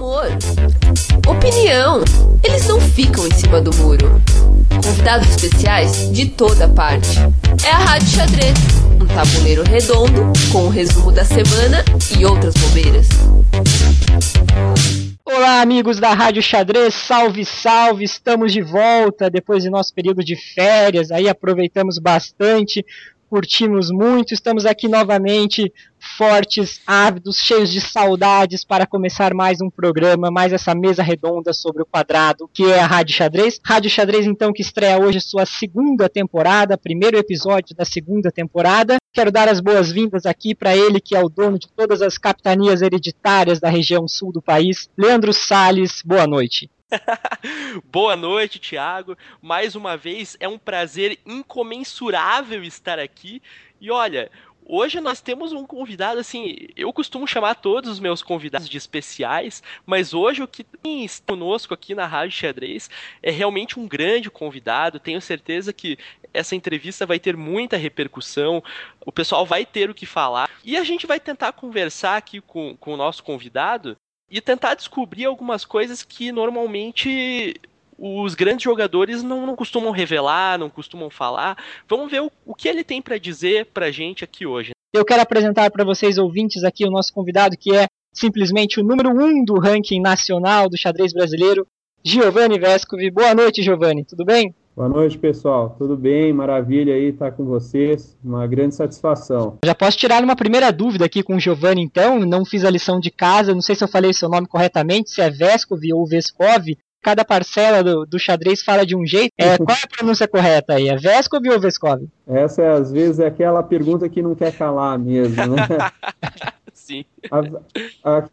humor, opinião. Eles não ficam em cima do muro. Convidados especiais de toda parte. É a Rádio Xadrez, um tabuleiro redondo com o resumo da semana e outras bobeiras. Olá, amigos da Rádio Xadrez, salve, salve! Estamos de volta depois de nosso período de férias. Aí aproveitamos bastante curtimos muito. Estamos aqui novamente, fortes, ávidos, cheios de saudades para começar mais um programa, mais essa mesa redonda sobre o quadrado, que é a Rádio Xadrez. Rádio Xadrez, então, que estreia hoje sua segunda temporada, primeiro episódio da segunda temporada. Quero dar as boas-vindas aqui para ele, que é o dono de todas as capitanias hereditárias da região sul do país, Leandro Sales. Boa noite. Boa noite, Thiago. Mais uma vez é um prazer incomensurável estar aqui. E olha, hoje nós temos um convidado assim, eu costumo chamar todos os meus convidados de especiais, mas hoje o que está conosco aqui na Rádio Xadrez é realmente um grande convidado. Tenho certeza que essa entrevista vai ter muita repercussão, o pessoal vai ter o que falar. E a gente vai tentar conversar aqui com, com o nosso convidado e tentar descobrir algumas coisas que normalmente os grandes jogadores não, não costumam revelar, não costumam falar. Vamos ver o, o que ele tem para dizer pra gente aqui hoje. Eu quero apresentar para vocês, ouvintes, aqui o nosso convidado, que é simplesmente o número um do ranking nacional do xadrez brasileiro, Giovanni Vescovi. Boa noite, Giovanni, tudo bem? Boa noite, pessoal. Tudo bem? Maravilha aí estar com vocês. Uma grande satisfação. Já posso tirar uma primeira dúvida aqui com o Giovanni, então. Não fiz a lição de casa, não sei se eu falei seu nome corretamente, se é Vescov ou Vescov. Cada parcela do, do xadrez fala de um jeito. É, qual é a pronúncia correta aí? É Vescov ou Vescov? Essa, é, às vezes, é aquela pergunta que não quer calar mesmo, né? Sim.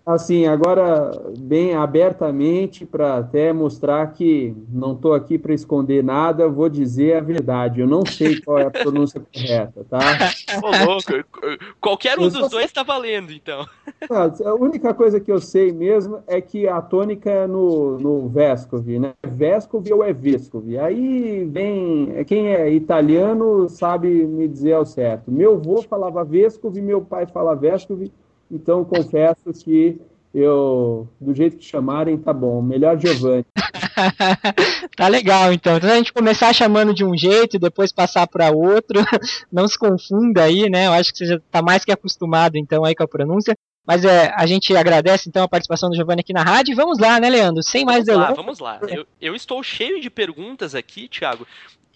Assim, agora, bem abertamente, para até mostrar que não estou aqui para esconder nada, vou dizer a verdade. Eu não sei qual é a pronúncia correta, tá? Ô, louco. Qualquer um dos dois está valendo, então. A única coisa que eu sei mesmo é que a tônica é no, no Vescov, né? Vescov ou é Vescov. Aí vem. Quem é italiano sabe me dizer ao certo. Meu avô falava Vescov, meu pai fala Vescov. Então, confesso que eu, do jeito que chamarem, tá bom. Melhor Giovanni. tá legal, então. Então a gente começar chamando de um jeito e depois passar para outro. Não se confunda aí, né? Eu acho que você já tá mais que acostumado, então, aí com a pronúncia. Mas é, a gente agradece, então, a participação do Giovanni aqui na rádio. Vamos lá, né, Leandro? Sem mais delongas. Vamos lá, vamos lá. Eu, eu estou cheio de perguntas aqui, Thiago.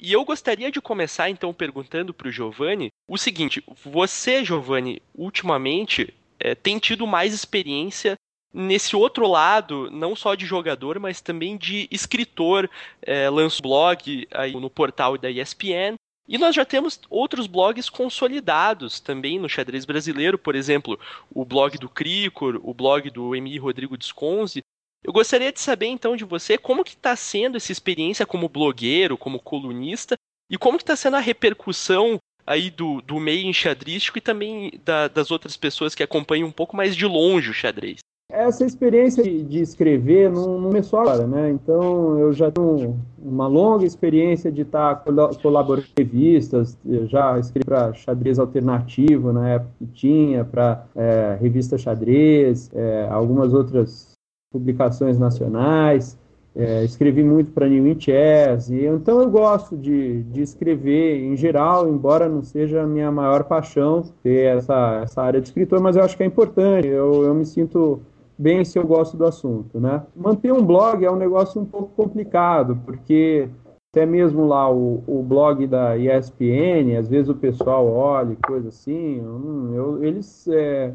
E eu gostaria de começar então perguntando para o Giovanni o seguinte: você, Giovanni, ultimamente é, tem tido mais experiência nesse outro lado, não só de jogador, mas também de escritor, é, lança blog aí no portal da ESPN. E nós já temos outros blogs consolidados também no xadrez brasileiro, por exemplo, o blog do Cricor, o blog do Emi Rodrigo Desconze. Eu gostaria de saber então de você como que está sendo essa experiência como blogueiro, como colunista, e como que está sendo a repercussão aí do, do meio enxadrístico e também da, das outras pessoas que acompanham um pouco mais de longe o xadrez. Essa experiência de escrever não, não começou agora, né? Então eu já tenho uma longa experiência de estar colaborando em revistas, eu já escrevi para xadrez alternativo na época que tinha, para é, revista xadrez, é, algumas outras publicações nacionais. É, escrevi muito para New In Chess, e então eu gosto de, de escrever em geral, embora não seja a minha maior paixão ter essa, essa área de escritor, mas eu acho que é importante, eu, eu me sinto bem se eu gosto do assunto, né? Manter um blog é um negócio um pouco complicado, porque até mesmo lá o, o blog da ESPN, às vezes o pessoal olha coisa assim, eu, eu, eles... É,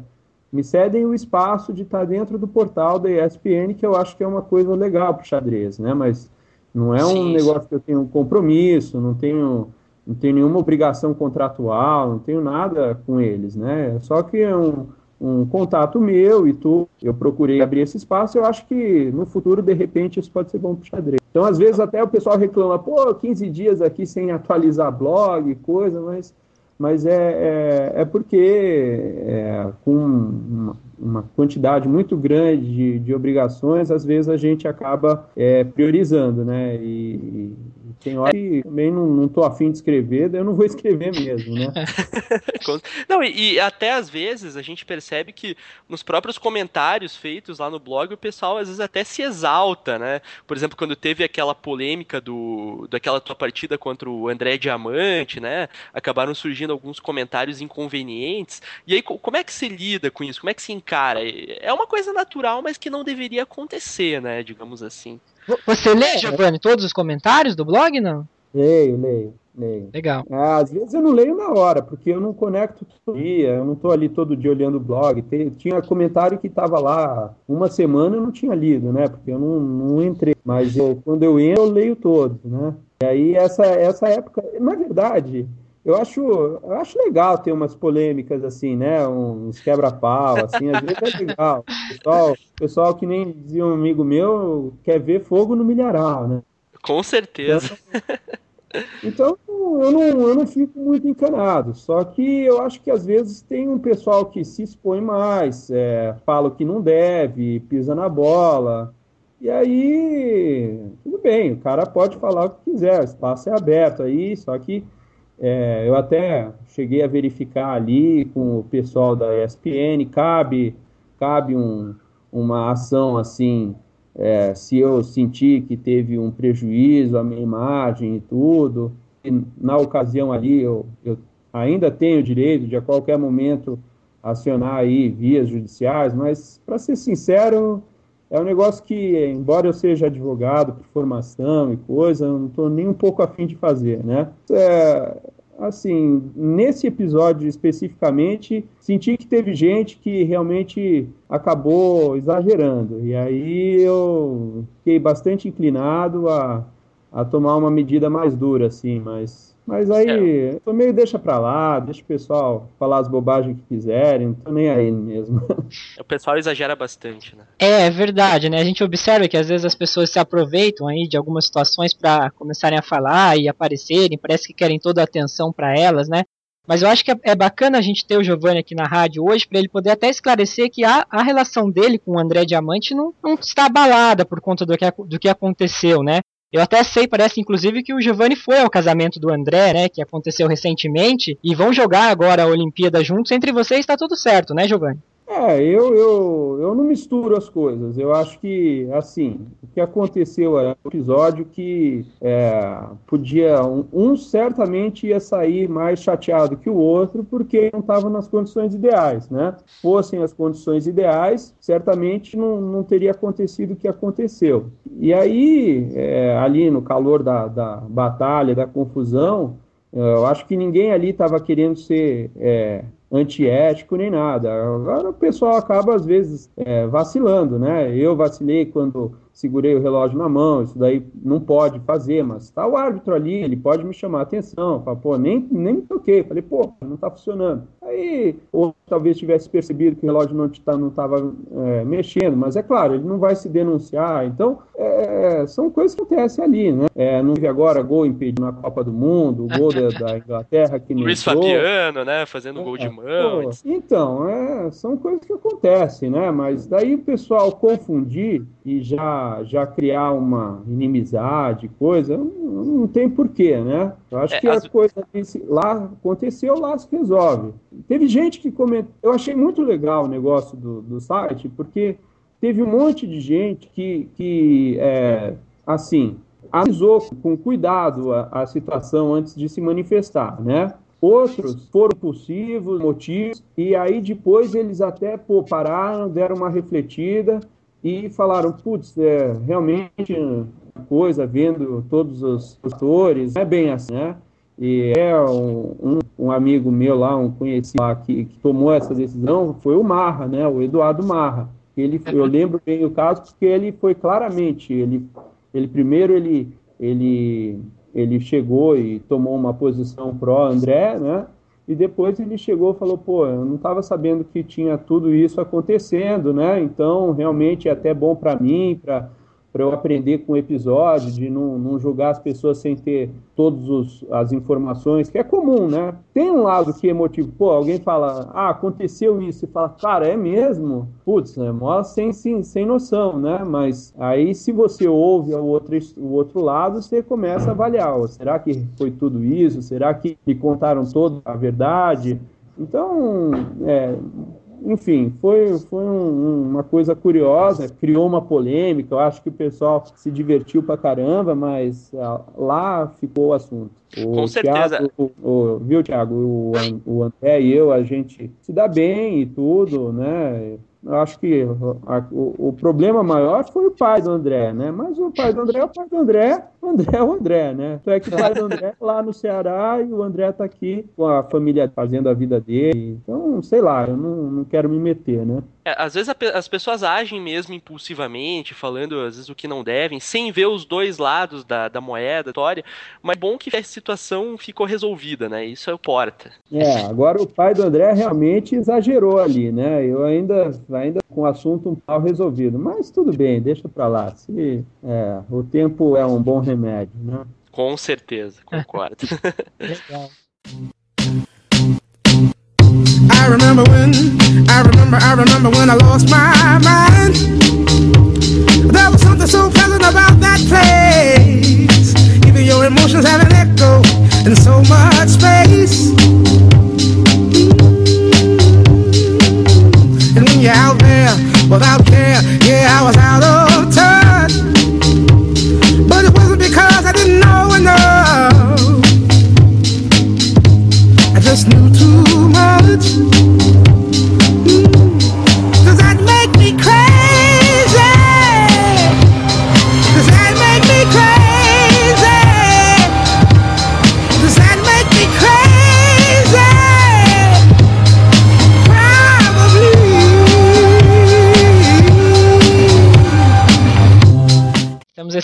me cedem o espaço de estar dentro do portal da ESPN, que eu acho que é uma coisa legal para o xadrez, né? Mas não é um sim, negócio que eu tenho um compromisso, não tenho, não tenho nenhuma obrigação contratual, não tenho nada com eles, né? Só que é um, um contato meu e tu, eu procurei abrir esse espaço, eu acho que no futuro, de repente, isso pode ser bom para o xadrez. Então, às vezes, até o pessoal reclama, pô, 15 dias aqui sem atualizar blog, coisa, mas mas é, é, é porque é, com uma, uma, quantidade muito grande de, de, obrigações, às vezes a gente acaba é, priorizando, né? E, e Tem hora que também não, não tô afim de escrever, daí eu não vou escrever mesmo, né? não, e, e, até às vezes a gente percebe que nos próprios comentários feitos lá no blog, o pessoal às vezes até se exalta, né? Por exemplo, quando teve aquela polêmica do daquela tua partida contra o André Diamante, né? Acabaram surgindo alguns comentários inconvenientes. E aí, como é que se lida com isso? Como é que se encara? É uma coisa natural, mas que não deveria acontecer, né? Digamos assim. Você lê, Giovanni, todos os comentários do blog, não? Leio, leio, leio. Legal. Ah, às vezes eu não leio na hora, porque eu não conecto todo dia, eu não estou ali todo dia olhando o blog. Tinha comentário que estava lá uma semana eu não tinha lido, né? Porque eu não, não entrei. Mas eu, quando eu entro, eu leio todos, né? E aí, essa, essa época, na verdade, eu acho, eu acho legal ter umas polêmicas assim, né? Uns quebra-pau, assim, às vezes é legal. Pessoal, pessoal que nem dizia um amigo meu, quer ver fogo no milharal, né? Com certeza. Então, então, eu não, eu não fico muito encanado. Só que eu acho que às vezes tem um pessoal que se expõe mais, é, fala o que não deve, pisa na bola. E aí, tudo bem, o cara pode falar o que quiser, o espaço é aberto aí, só que é, eu até cheguei a verificar ali com o pessoal da ESPN, cabe, cabe um, uma ação assim, é, se eu sentir que teve um prejuízo à minha imagem e tudo, e na ocasião ali eu, eu ainda tenho o direito de a qualquer momento acionar aí vias judiciais, mas para ser sincero, é um negócio que, embora eu seja advogado por formação e coisa, eu não estou nem um pouco afim de fazer, né? É, assim, nesse episódio especificamente, senti que teve gente que realmente acabou exagerando. E aí eu fiquei bastante inclinado a, a tomar uma medida mais dura, assim, mas mas aí, é. meio deixa pra lá, deixa o pessoal falar as bobagens que quiserem, não tô nem aí mesmo. O pessoal exagera bastante, né? É, é verdade, né? A gente observa que às vezes as pessoas se aproveitam aí de algumas situações para começarem a falar e aparecerem, parece que querem toda a atenção para elas, né? Mas eu acho que é, é bacana a gente ter o Giovanni aqui na rádio hoje para ele poder até esclarecer que a, a relação dele com o André Diamante não, não está abalada por conta do que, do que aconteceu, né? Eu até sei, parece inclusive que o Giovanni foi ao casamento do André, né, que aconteceu recentemente, e vão jogar agora a Olimpíada juntos. Entre vocês está tudo certo, né, Giovanni? É, eu, eu, eu não misturo as coisas. Eu acho que, assim, o que aconteceu é um episódio que é, podia. Um, um, certamente ia sair mais chateado que o outro, porque não estava nas condições ideais, né? Fossem as condições ideais, certamente não, não teria acontecido o que aconteceu. E aí, é, ali no calor da, da batalha, da confusão, eu acho que ninguém ali estava querendo ser. É, antiético nem nada. Agora o pessoal acaba, às vezes, é, vacilando, né? Eu vacilei quando segurei o relógio na mão, isso daí não pode fazer, mas está o árbitro ali, ele pode me chamar a atenção, fala, pô, nem, nem toquei, falei, pô, não está funcionando. Aí, ou talvez tivesse percebido que o relógio não estava tá, é, mexendo, mas é claro, ele não vai se denunciar, então é, são coisas que acontecem ali, né? É, não vi agora gol impedido na Copa do Mundo, o gol da, da, Inglaterra que Luiz Fabiano, né, fazendo gol de é, mão. Pô, então, é, são coisas que acontecem, né? Mas daí o pessoal confundir e já, já criar uma inimizade, coisa, não, não tem porquê, né? Eu acho é, que as... a coisa lá aconteceu, lá se resolve. Teve gente que comentou, eu achei muito legal o negócio do, do site, porque teve um monte de gente que, que é, assim, avisou com cuidado a, a situação antes de se manifestar, né? Outros foram possíveis motivos, e aí depois eles até pô, pararam, deram uma refletida e falaram, putz, é, realmente coisa, vendo todos os atores, é bem assim, né? E é um, um, um, amigo meu lá, um conhecido lá, que, que, tomou essa decisão, foi o Marra, né? O Eduardo Marra. Ele, eu lembro bem o caso porque ele foi claramente, ele, ele primeiro ele, ele, ele chegou e tomou uma posição pró André, né? E depois ele chegou e falou, pô, eu não estava sabendo que tinha tudo isso acontecendo, né? Então, realmente é até bom para mim, para para eu aprender com o episódio, de não, não julgar as pessoas sem ter todas as informações, que é comum, né? Tem um lado que é emotivo. Pô, alguém fala, ah, aconteceu isso, e fala, cara, é mesmo? Putz, é mó sem, sem, sem noção, né? Mas aí, se você ouve o outro, o outro lado, você começa a avaliar. Será que foi tudo isso? Será que me contaram toda a verdade? Então, é, enfim, foi, foi um, uma coisa curiosa, criou uma polêmica, eu acho que o pessoal se divertiu pra caramba, mas ah, lá ficou o assunto. O Com certeza. Thiago, o, o, viu, Thiago? O, o André e eu, a gente se dá bem e tudo, né? Eu acho que a, o, o, problema maior foi o pai do André, né? Mas o pai do André é o pai do André, o André é o André, né? Então é que o pai do André é lá no Ceará e o André tá aqui com a família fazendo a vida dele. Então, sei lá, eu não, não quero me meter, né? É, às vezes a, as pessoas agem mesmo impulsivamente, falando às vezes o que não devem, sem ver os dois lados da, da moeda, da história. Mas é bom que a situação ficou resolvida, né? Isso é o porta. É, agora o pai do André realmente exagerou ali, né? Eu ainda, ainda com o assunto um tal resolvido. Mas tudo bem, deixa pra lá. Se, é, o tempo é um bom remédio, né? Com certeza, concordo. Legal. I remember when, I remember, I remember when I lost my mind. There was something so pleasant about that place. Even your emotions have an echo in so much space. And when you're out there without care, yeah, I was out of touch. But it wasn't because I didn't know enough. I just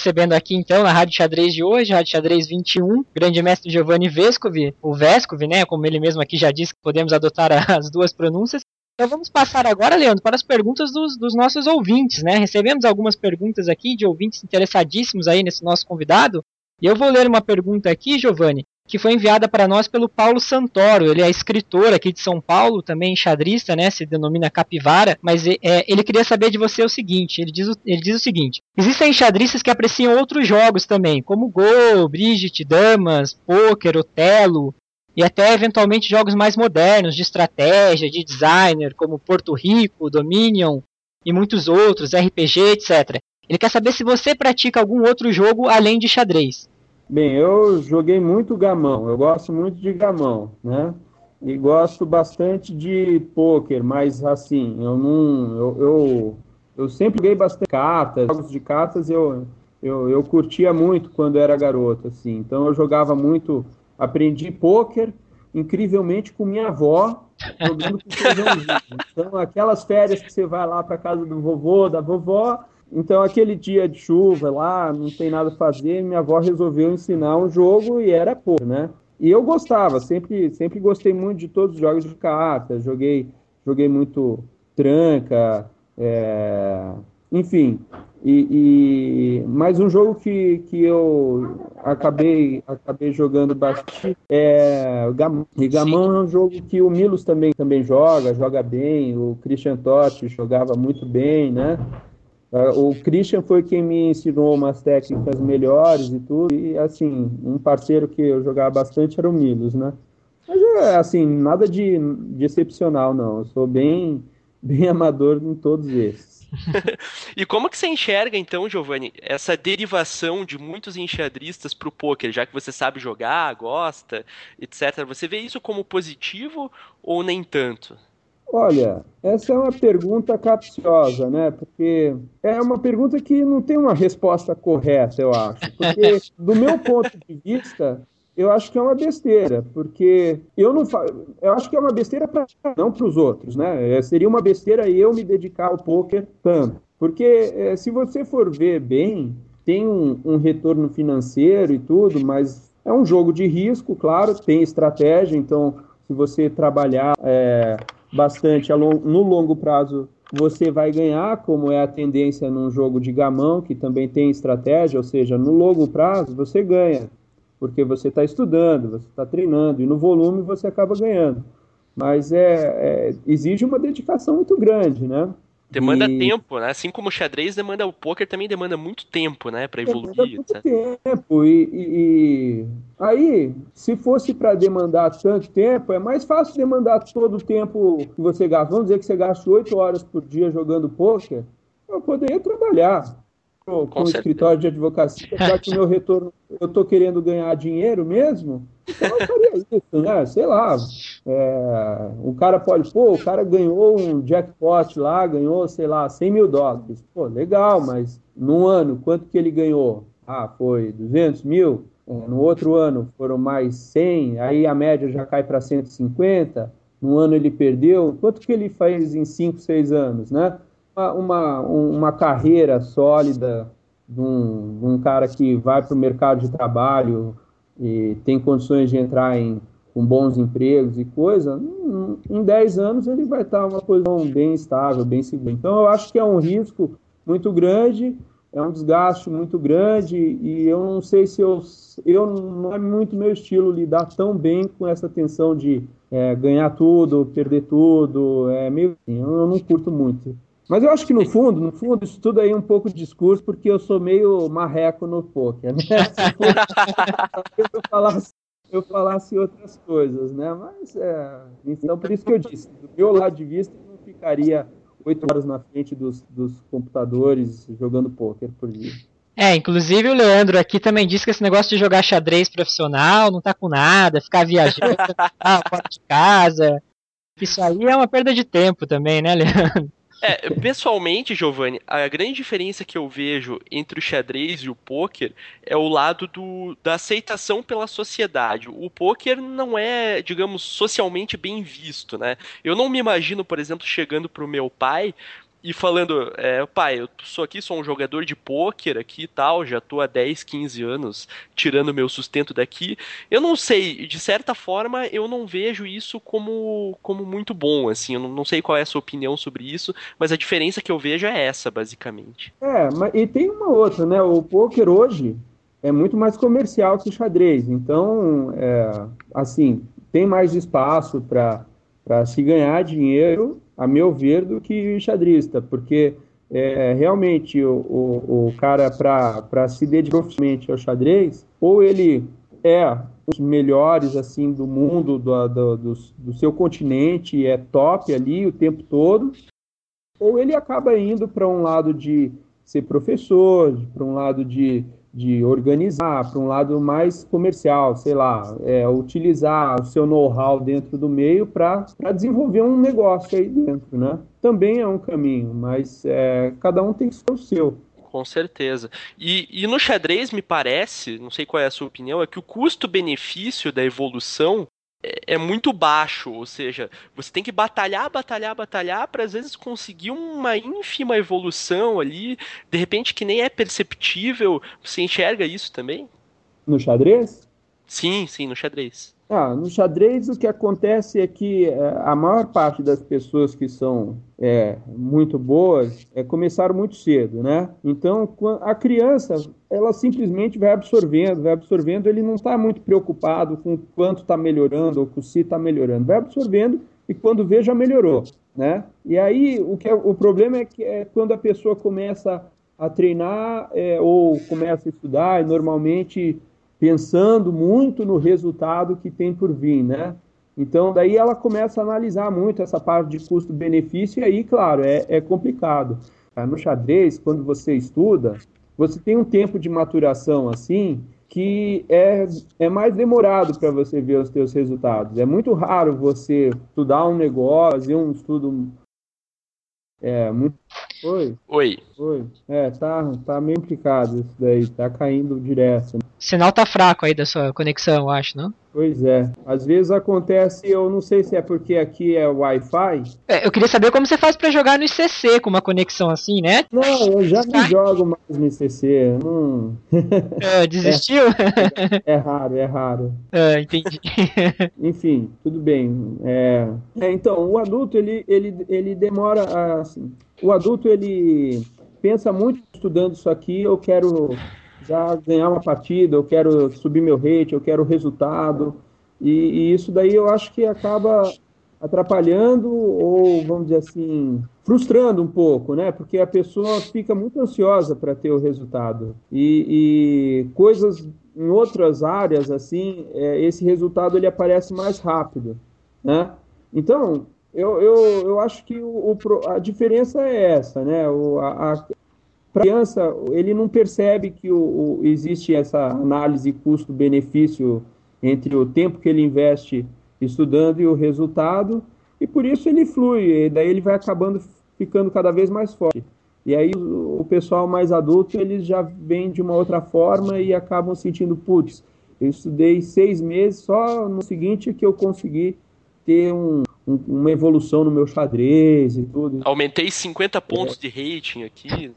recebendo aqui então na Rádio Xadrez de hoje, Rádio Xadrez 21, grande mestre Giovanni Vescovi, o Vescovi, né, como ele mesmo aqui já disse podemos adotar as duas pronúncias. Então vamos passar agora, Leandro, para as perguntas dos, dos, nossos ouvintes, né? Recebemos algumas perguntas aqui de ouvintes interessadíssimos aí nesse nosso convidado. E eu vou ler uma pergunta aqui, Giovanni, que foi enviada para nós pelo Paulo Santoro. Ele é escritor aqui de São Paulo, também enxadrista, né? Se denomina Capivara, mas é, ele queria saber de você o seguinte: ele diz o, ele diz o seguinte: existem enxadristas que apreciam outros jogos também, como Go, Brigitte, Damas, Poker, Otelo. E até eventualmente jogos mais modernos, de estratégia, de designer, como Porto Rico, Dominion e muitos outros, RPG, etc. Ele quer saber se você pratica algum outro jogo além de xadrez. Bem, eu joguei muito gamão, eu gosto muito de gamão, né? E gosto bastante de pôquer, mas assim, eu não. Eu, eu, eu sempre joguei bastante cartas, jogos de cartas eu, eu, eu curtia muito quando era garoto, assim. Então eu jogava muito, aprendi pôquer, incrivelmente com minha avó, jogando com feijãozinho. Então, aquelas férias que você vai lá para casa do vovô, da vovó, então, aquele dia de chuva lá, não tem nada a fazer, minha avó resolveu ensinar um jogo e era pô, né? E eu gostava, sempre, sempre gostei muito de todos os jogos de cartas, joguei, joguei muito tranca, é... enfim. E, e, mas um jogo que, que eu acabei, acabei jogando bastante é o Gamão. E Gamão é um jogo que o Milos também, também joga, joga bem, o Christian Totti jogava muito bem, né? Ah, o Christian foi quem me ensinou umas técnicas melhores e tudo. E, assim, um parceiro que eu jogava bastante era o Milos, né? Mas, é, assim, nada de, de excepcional, não. Eu sou bem, bem amador em todos esses. e como que você enxerga, então, Giovanni, essa derivação de muitos enxadristas para o poker, já que você sabe jogar, gosta, etc. Você vê isso como positivo ou nem tanto? Olha, essa é uma pergunta capciosa, né? Porque é uma pergunta que não tem uma resposta correta, eu acho. Porque, do meu ponto de vista, eu acho que é uma besteira, porque eu não fa... eu acho que é uma besteira para não para os outros, né? É, seria uma besteira eu me dedicar ao poker tanto, porque é, se você for ver bem, tem um, um retorno financeiro e tudo, mas é um jogo de risco, claro, tem estratégia, então se você trabalhar é, bastante no longo prazo você vai ganhar, como é a tendência num jogo de gamão, que também tem estratégia, ou seja, no longo prazo você ganha, porque você está estudando, você está treinando, e no volume você acaba ganhando. Mas é, é, exige uma dedicação muito grande, né? Demanda e... tempo, né? Assim como o xadrez demanda, o poker também demanda muito tempo, né? Para evoluir. Demanda muito tempo. E, e, aí, se fosse para demandar tanto tempo, é mais fácil demandar todo o tempo que você gasta. Vamos dizer que você gasta 8 horas por dia jogando poker. Eu poderia trabalhar com, com o escritório de advocacia, já que o meu retorno, eu estou querendo ganhar dinheiro mesmo, então eu faria isso, né? Sei lá. É, o cara pode, pô, o cara ganhou um jackpot lá, ganhou, sei lá, 100 mil dólares. Pô, legal, mas num ano, quanto que ele ganhou? Ah, foi 200 mil. É, no outro ano foram mais 100, aí a média já cai para 150. No ano ele perdeu. Quanto que ele faz em 5, 6 anos, né? Uma, uma carreira sólida de um, de um cara que vai para o mercado de trabalho e tem condições de entrar em com bons empregos e coisa, em 10 anos ele vai estar numa posição bem estável, bem segura. Então eu acho que é um risco muito grande, é um desgaste muito grande e eu não sei se eu, eu não é muito meu estilo lidar tão bem com essa tensão de é, ganhar tudo, perder tudo, é meio assim, eu não curto muito. Mas eu acho que no fundo, no fundo, isso tudo aí é um pouco de discurso, porque eu sou meio marreco no poker, né? Se eu falasse, eu falasse outras coisas, né? Mas é. Então, por isso que eu disse, do meu lado de vista, eu não ficaria oito horas na frente dos, dos computadores jogando poker por dia. É, inclusive o Leandro aqui também disse que esse negócio de jogar xadrez profissional não tá com nada, ficar viajando fora de casa. Isso aí é uma perda de tempo também, né, Leandro? É, pessoalmente, Giovanni, a grande diferença que eu vejo entre o xadrez e o poker é o lado do, da aceitação pela sociedade. O poker não é, digamos, socialmente bem visto, né? Eu não me imagino, por exemplo, chegando pro meu pai e falando, é, pai, eu sou aqui, sou um jogador de pôquer aqui e tal, já tô há 10, 15 anos tirando meu sustento daqui. Eu não sei, de certa forma, eu não vejo isso como, como muito bom, assim, eu não, não sei qual é a sua opinião sobre isso, mas a diferença que eu vejo é essa, basicamente. É, mas, e tem uma outra, né, o pôquer hoje é muito mais comercial que o xadrez, então, é, assim, tem mais espaço para se ganhar dinheiro a meu ver, do que xadrista, porque é, realmente o, o, o cara, para se dedicar profissionalmente ao xadrez, ou ele é um dos melhores assim do mundo, do, do, do, do seu continente, é top ali o tempo todo, ou ele acaba indo para um lado de ser professor, para um lado de de organizar para um lado mais comercial, sei lá, é, utilizar o seu know-how dentro do meio para desenvolver um negócio aí dentro, né? Também é um caminho, mas é, cada um tem que ser o seu. Com certeza. E, e no xadrez, me parece, não sei qual é a sua opinião, é que o custo-benefício da evolução é, é muito baixo, ou seja, você tem que batalhar, batalhar, batalhar para às vezes conseguir uma ínfima evolução ali, de repente que nem é perceptível. Você enxerga isso também? No xadrez? Sim, sim, no xadrez. Ah, no xadrez o que acontece é que é, a maior parte das pessoas que são é, muito boas é, começaram muito cedo, né? Então a criança ela simplesmente vai absorvendo, vai absorvendo, ele não está muito preocupado com quanto está melhorando ou com se está melhorando, vai absorvendo e quando vê já melhorou, né? E aí o que é, o problema é que é quando a pessoa começa a treinar é, ou começa a estudar e normalmente pensando muito no resultado que tem por vir, né? Então, daí ela começa a analisar muito essa parte de custo-benefício, e aí, claro, é, é complicado. No xadrez, quando você estuda, você tem um tempo de maturação assim que é, é mais demorado para você ver os seus resultados. É muito raro você estudar um negócio, fazer um estudo é, muito. Oi. Oi. Oi. É, tá, tá meio complicado isso daí, tá caindo direto. Sinal tá fraco aí da sua conexão, eu acho, não? Pois é. Às vezes acontece, eu não sei se é porque aqui é Wi-Fi. É, eu queria saber como você faz para jogar no ICC com uma conexão assim, né? Não, eu já não jogo mais no ICC. É, desistiu? É, é, raro, é raro. É, entendi. Enfim, tudo bem. É, é, então, o adulto, ele, ele, ele demora, a, assim, o adulto, ele pensa muito estudando isso aqui, eu quero já ganhar uma partida, eu quero subir meu rate, eu quero resultado. E, e, isso daí eu acho que acaba atrapalhando ou, vamos dizer assim, frustrando um pouco, né? Porque a pessoa fica muito ansiosa para ter o resultado. E, e, coisas em outras áreas, assim, é, esse resultado ele aparece mais rápido, né? Então, eu, eu, eu acho que o, o a diferença é essa, né? O, a, para a criança, ele não percebe que o, o, existe essa análise custo-benefício entre o tempo que ele investe estudando e o resultado, e por isso ele flui, e daí ele vai acabando ficando cada vez mais forte. E aí o, pessoal mais adulto, eles já vêm de uma outra forma e acabam sentindo, putz, eu estudei seis meses, só no seguinte que eu consegui ter um, um, uma evolução no meu xadrez e tudo. Aumentei 50 pontos é. de rating aqui.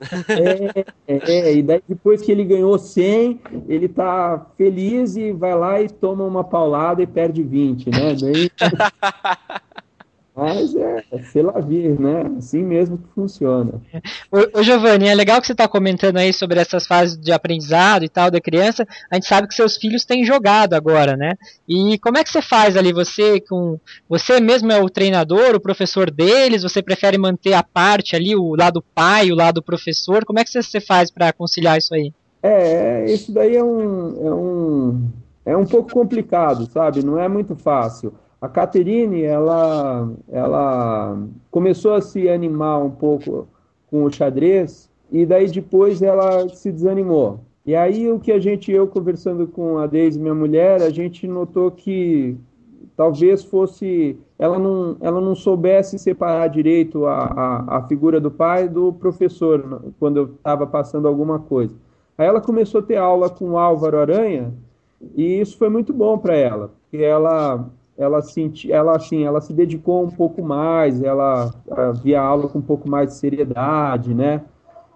É, é, é, e daí depois que ele ganhou 100, ele tá feliz e vai lá e toma uma paulada e perde 20, né? Daí... Mas é, é sei lá vir, né? Assim mesmo que funciona. Ô, ô Giovanni, é legal que você está comentando aí sobre essas fases de aprendizado e tal da criança. A gente sabe que seus filhos têm jogado agora, né? E como é que você faz ali? Você com você mesmo é o treinador, o professor deles? Você prefere manter a parte ali, o lado pai, o lado professor? Como é que você faz para conciliar isso aí? É, é, isso daí é um, é um é um pouco complicado, sabe? Não é muito fácil. A Caterine, ela, ela começou a se animar um pouco com o xadrez e daí depois ela se desanimou. E aí o que a gente, eu conversando com a Deise, minha mulher, a gente notou que talvez fosse ela não, ela não soubesse separar direito a, a, a figura do pai do professor quando eu estava passando alguma coisa. Aí ela começou a ter aula com o Álvaro Aranha e isso foi muito bom para ela, porque ela ela senti, ela assim, ela se dedicou um pouco mais, ela via a aula com um pouco mais de seriedade, né?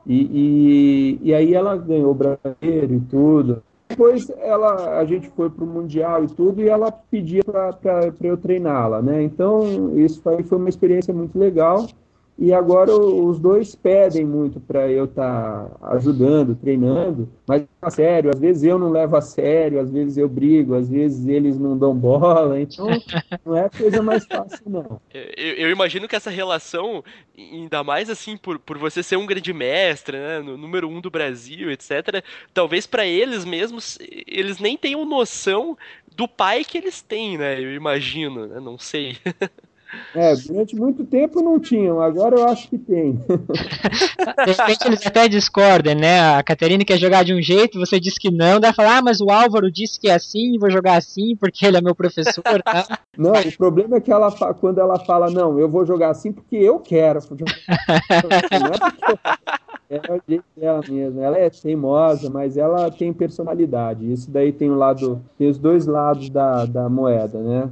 E, e, e aí ela ganhou o brasileiro e tudo. Depois ela, a gente foi para o mundial e tudo, e ela pedia para eu treiná-la, né? Então isso aí foi uma experiência muito legal. E agora os dois pedem muito para eu estar tá ajudando, treinando, mas a sério, às vezes eu não levo a sério, às vezes eu brigo, às vezes eles não dão bola, então não é a coisa mais fácil, não. Eu, eu, imagino que essa relação, ainda mais assim, por, por você ser um grande mestre, né, no número um do Brasil, etc., talvez para eles mesmos, eles nem tenham noção do pai que eles têm, né? Eu imagino, né? Não sei. É, durante muito tempo não tinham, agora eu acho que tem. De repente eles até discordam, né? A Caterina quer jogar de um jeito, você diz que não, daí fala, ah, mas o Álvaro disse que é assim, vou jogar assim, porque ele é meu professor. Tá? Não, o problema é que ela quando ela fala, não, eu vou jogar assim porque eu quero. Não é porque é o jeito dela mesmo. Ela é teimosa, mas ela tem personalidade. Isso daí tem o um lado, tem os dois lados da, da moeda, né?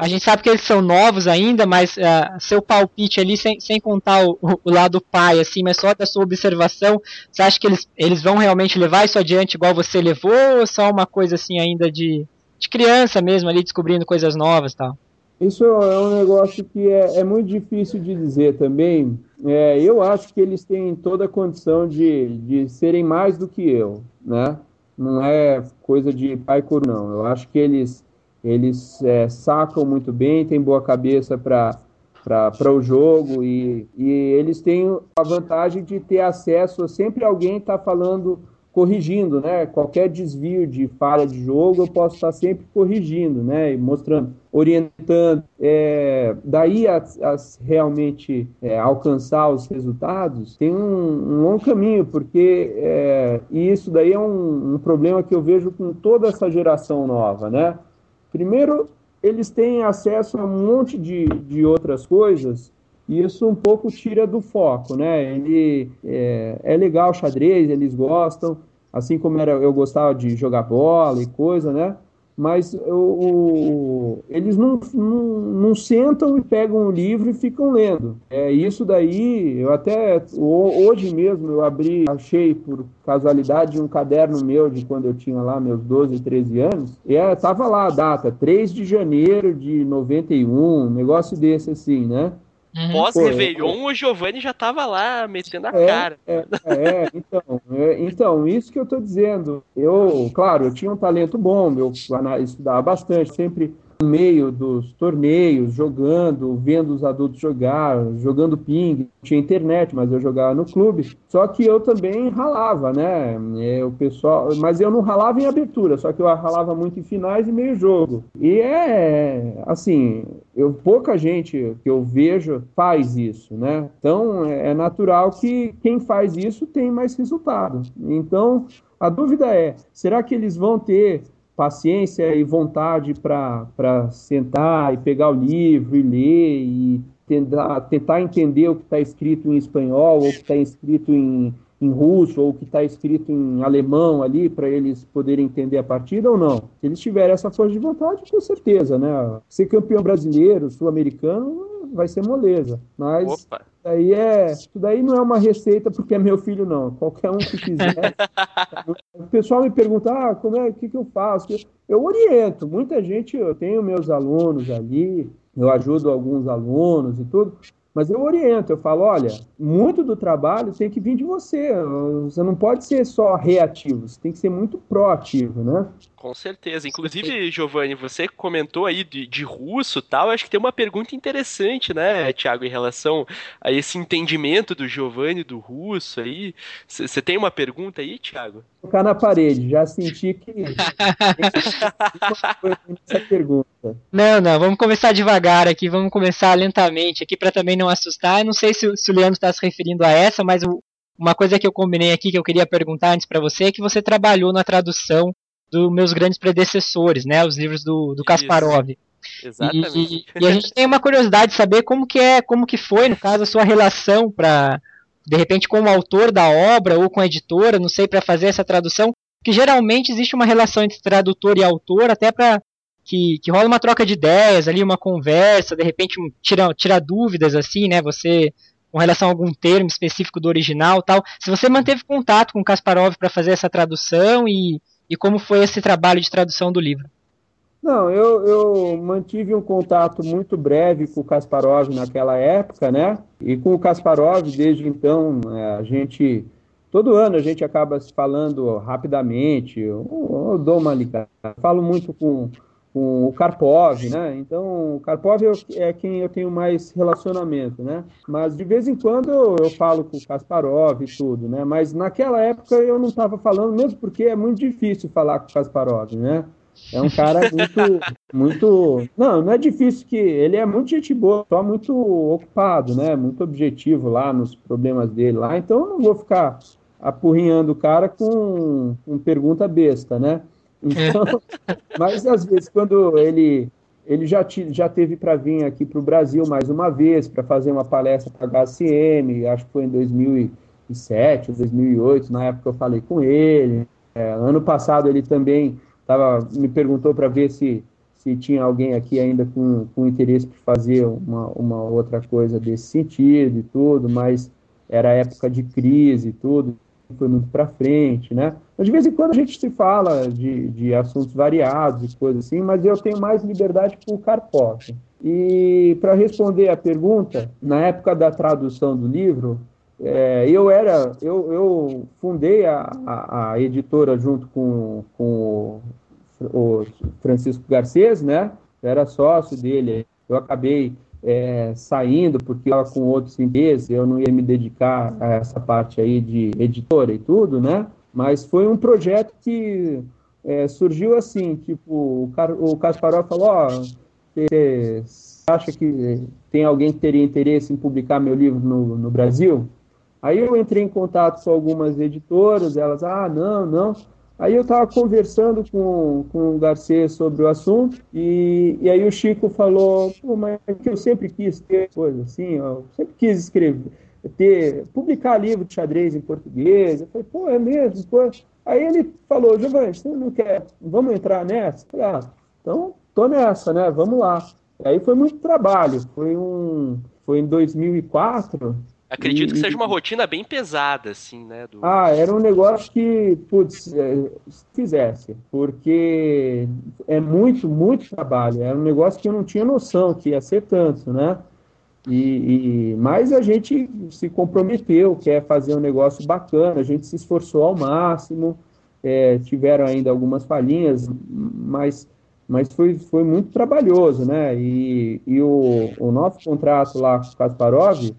A gente sabe que eles são novos ainda, mas uh, seu palpite ali, sem, sem contar o, o, lado pai, assim, mas só da sua observação, você acha que eles, eles vão realmente levar isso adiante igual você levou, ou só uma coisa assim ainda de, de criança mesmo ali, descobrindo coisas novas tal? Isso é um negócio que é, é muito difícil de dizer também. É, eu acho que eles têm toda a condição de, de serem mais do que eu, né? Não é coisa de pai coro, não. Eu acho que eles, eles é, sacam muito bem, têm boa cabeça para para o jogo e, e eles têm a vantagem de ter acesso a sempre alguém está falando corrigindo, né? Qualquer desvio de falha de jogo eu posso estar sempre corrigindo, né? E mostrando, orientando. É, daí a, a realmente é, alcançar os resultados tem um, um longo caminho, porque é, isso daí é um, um problema que eu vejo com toda essa geração nova, né? Primeiro, eles têm acesso a um monte de, de outras coisas e isso um pouco tira do foco, né? Ele é, é legal xadrez, eles gostam, assim como era, eu gostava de jogar bola e coisa, né? Mas o, o, eles não, não, não, sentam e pegam o livro e ficam lendo. É isso daí, eu até hoje mesmo eu abri, achei por casualidade um caderno meu de quando eu tinha lá meus 12, 13 anos, e estava é, lá a data, 3 de janeiro de 91, um negócio desse assim, né? Uhum. Pós-Réveillon, o Giovanni já estava lá metendo a é, cara. É, é então, é, então, isso que eu estou dizendo. Eu, claro, eu tinha um talento bom, eu estudava bastante, sempre no meio dos torneios, jogando, vendo os adultos jogar, jogando ping, tinha internet, mas eu jogava no clube. Só que eu também ralava, né? É, o pessoal, mas eu não ralava em abertura, só que eu ralava muito em finais e meio jogo. E é assim, eu pouca gente que eu vejo faz isso, né? Então é natural que quem faz isso tem mais resultado. Então a dúvida é: será que eles vão ter paciência e vontade para sentar e pegar o livro e ler e tentar, tentar entender o que está escrito em espanhol ou o que está escrito em, em russo ou o que está escrito em alemão ali para eles poderem entender a partida ou não. Se eles tiverem essa força de vontade, com certeza, né? Ser campeão brasileiro, sul-americano, vai ser moleza. Mas Opa. Daí é, isso daí não é uma receita porque é meu filho, não. Qualquer um que quiser. o pessoal me pergunta, ah, como é, o que, que eu faço? Eu oriento. Muita gente, eu tenho meus alunos ali, eu ajudo alguns alunos e tudo. Mas eu oriento, eu falo, olha, muito do trabalho tem que vir de você. Você não pode ser só reativo, você tem que ser muito proativo, né? Com certeza. Inclusive, Giovanni, você comentou aí de, de russo tal. Acho que tem uma pergunta interessante, né, Tiago, em relação a esse entendimento do Giovanni do russo aí. Você tem uma pergunta aí, Tiago? Tocar na parede, já senti que. essa pergunta. Não, não, vamos começar devagar aqui, vamos começar lentamente aqui para também não assustar. Eu não sei se, se o Leandro está se referindo a essa, mas o, uma coisa que eu combinei aqui que eu queria perguntar antes para você é que você trabalhou na tradução dos meus grandes predecessores, né? Os livros do, do Kasparov. Exatamente. E, e, a gente tem uma curiosidade de saber como que é, como que foi, no caso, a sua relação para, de repente, com o autor da obra ou com a editora, não sei, para fazer essa tradução, que geralmente existe uma relação entre tradutor e autor, até para que, que rola uma troca de ideias ali, uma conversa, de repente tira, tira dúvidas assim, né? Você com relação a algum termo específico do original, tal. Se você manteve contato com o Kasparov para fazer essa tradução e e como foi esse trabalho de tradução do livro? Não, eu, eu mantive um contato muito breve com o Kasparov naquela época, né? E com o Kasparov, desde então, é, a gente. Todo ano a gente acaba se falando rapidamente, eu, eu dou uma ligada. Falo muito com, com o Karpov, né? Então, o Karpov é quem eu tenho mais relacionamento, né? Mas de vez em quando eu, eu falo com o Kasparov e tudo, né? Mas naquela época eu não estava falando, mesmo porque é muito difícil falar com o Kasparov, né? É um cara muito, muito. Não, não é difícil que. Ele é muito gente boa, só muito ocupado, né? Muito objetivo lá nos problemas dele lá. Então eu não vou ficar apurrinhando o cara com, com pergunta besta, né? Então, mas às vezes quando ele ele já, te, já teve para vir aqui para o Brasil mais uma vez para fazer uma palestra para a HCM, acho que foi em 2007 ou 2008, na época eu falei com ele. É, ano passado ele também tava, me perguntou para ver se, se tinha alguém aqui ainda com, com interesse por fazer uma, uma outra coisa desse sentido e tudo, mas era época de crise e tudo, foi muito para frente, né? Mas de vez em quando a gente se fala de, de assuntos variados e coisas assim, mas eu tenho mais liberdade com o Karpov. E para responder a pergunta, na época da tradução do livro, é, eu era, eu, eu fundei a, a, a, editora junto com, com o, o Francisco Garcês, né? Eu era sócio dele. Eu acabei é, saindo porque com outros interesses, eu não ia me dedicar a essa parte aí de editora e tudo, né? Mas foi um projeto que é, surgiu assim, tipo, o, o Kasparov falou, ó, oh, você acha que tem alguém que teria interesse em publicar meu livro no, no Brasil? Aí eu entrei em contato com algumas editoras, elas, ah, não, não. Aí eu estava conversando com, com o Garcês sobre o assunto, e, e aí o Chico falou, Pô, mas é que eu sempre quis ter coisa assim, eu sempre quis escrever, ter, publicar livro de xadrez em português. Eu falei, pô, é mesmo? Pô. Aí ele falou, Giovanni, você não quer, vamos entrar nessa? Eu falei, ah, então tô nessa, né? Vamos lá. Aí foi muito trabalho, foi um, foi em 2004. Acredito e, que seja uma rotina bem pesada, assim, né? Do... Ah, era um negócio que, putz, é, fizesse, porque é muito, muito trabalho. Era um negócio que eu não tinha noção que ia ser tanto, né? E, e, mas a gente se comprometeu, quer fazer um negócio bacana, a gente se esforçou ao máximo, é, tiveram ainda algumas falhinhas, mas, mas foi, foi muito trabalhoso, né? E, e o, o nosso contrato lá com o Kasparov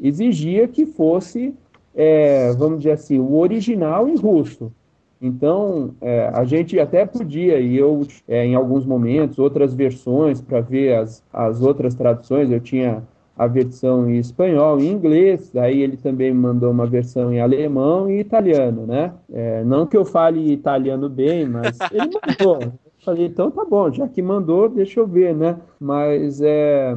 exigia que fosse, é, vamos dizer assim, o original em russo. Então, é, a gente até podia, e eu, é, em alguns momentos, outras versões para ver as, as outras traduções, eu tinha a versão em espanhol e inglês, daí ele também me mandou uma versão em alemão e italiano, né? É, não que eu fale italiano bem, mas ele mandou. Falei, então tá bom, já que mandou, deixa eu ver, né? Mas é,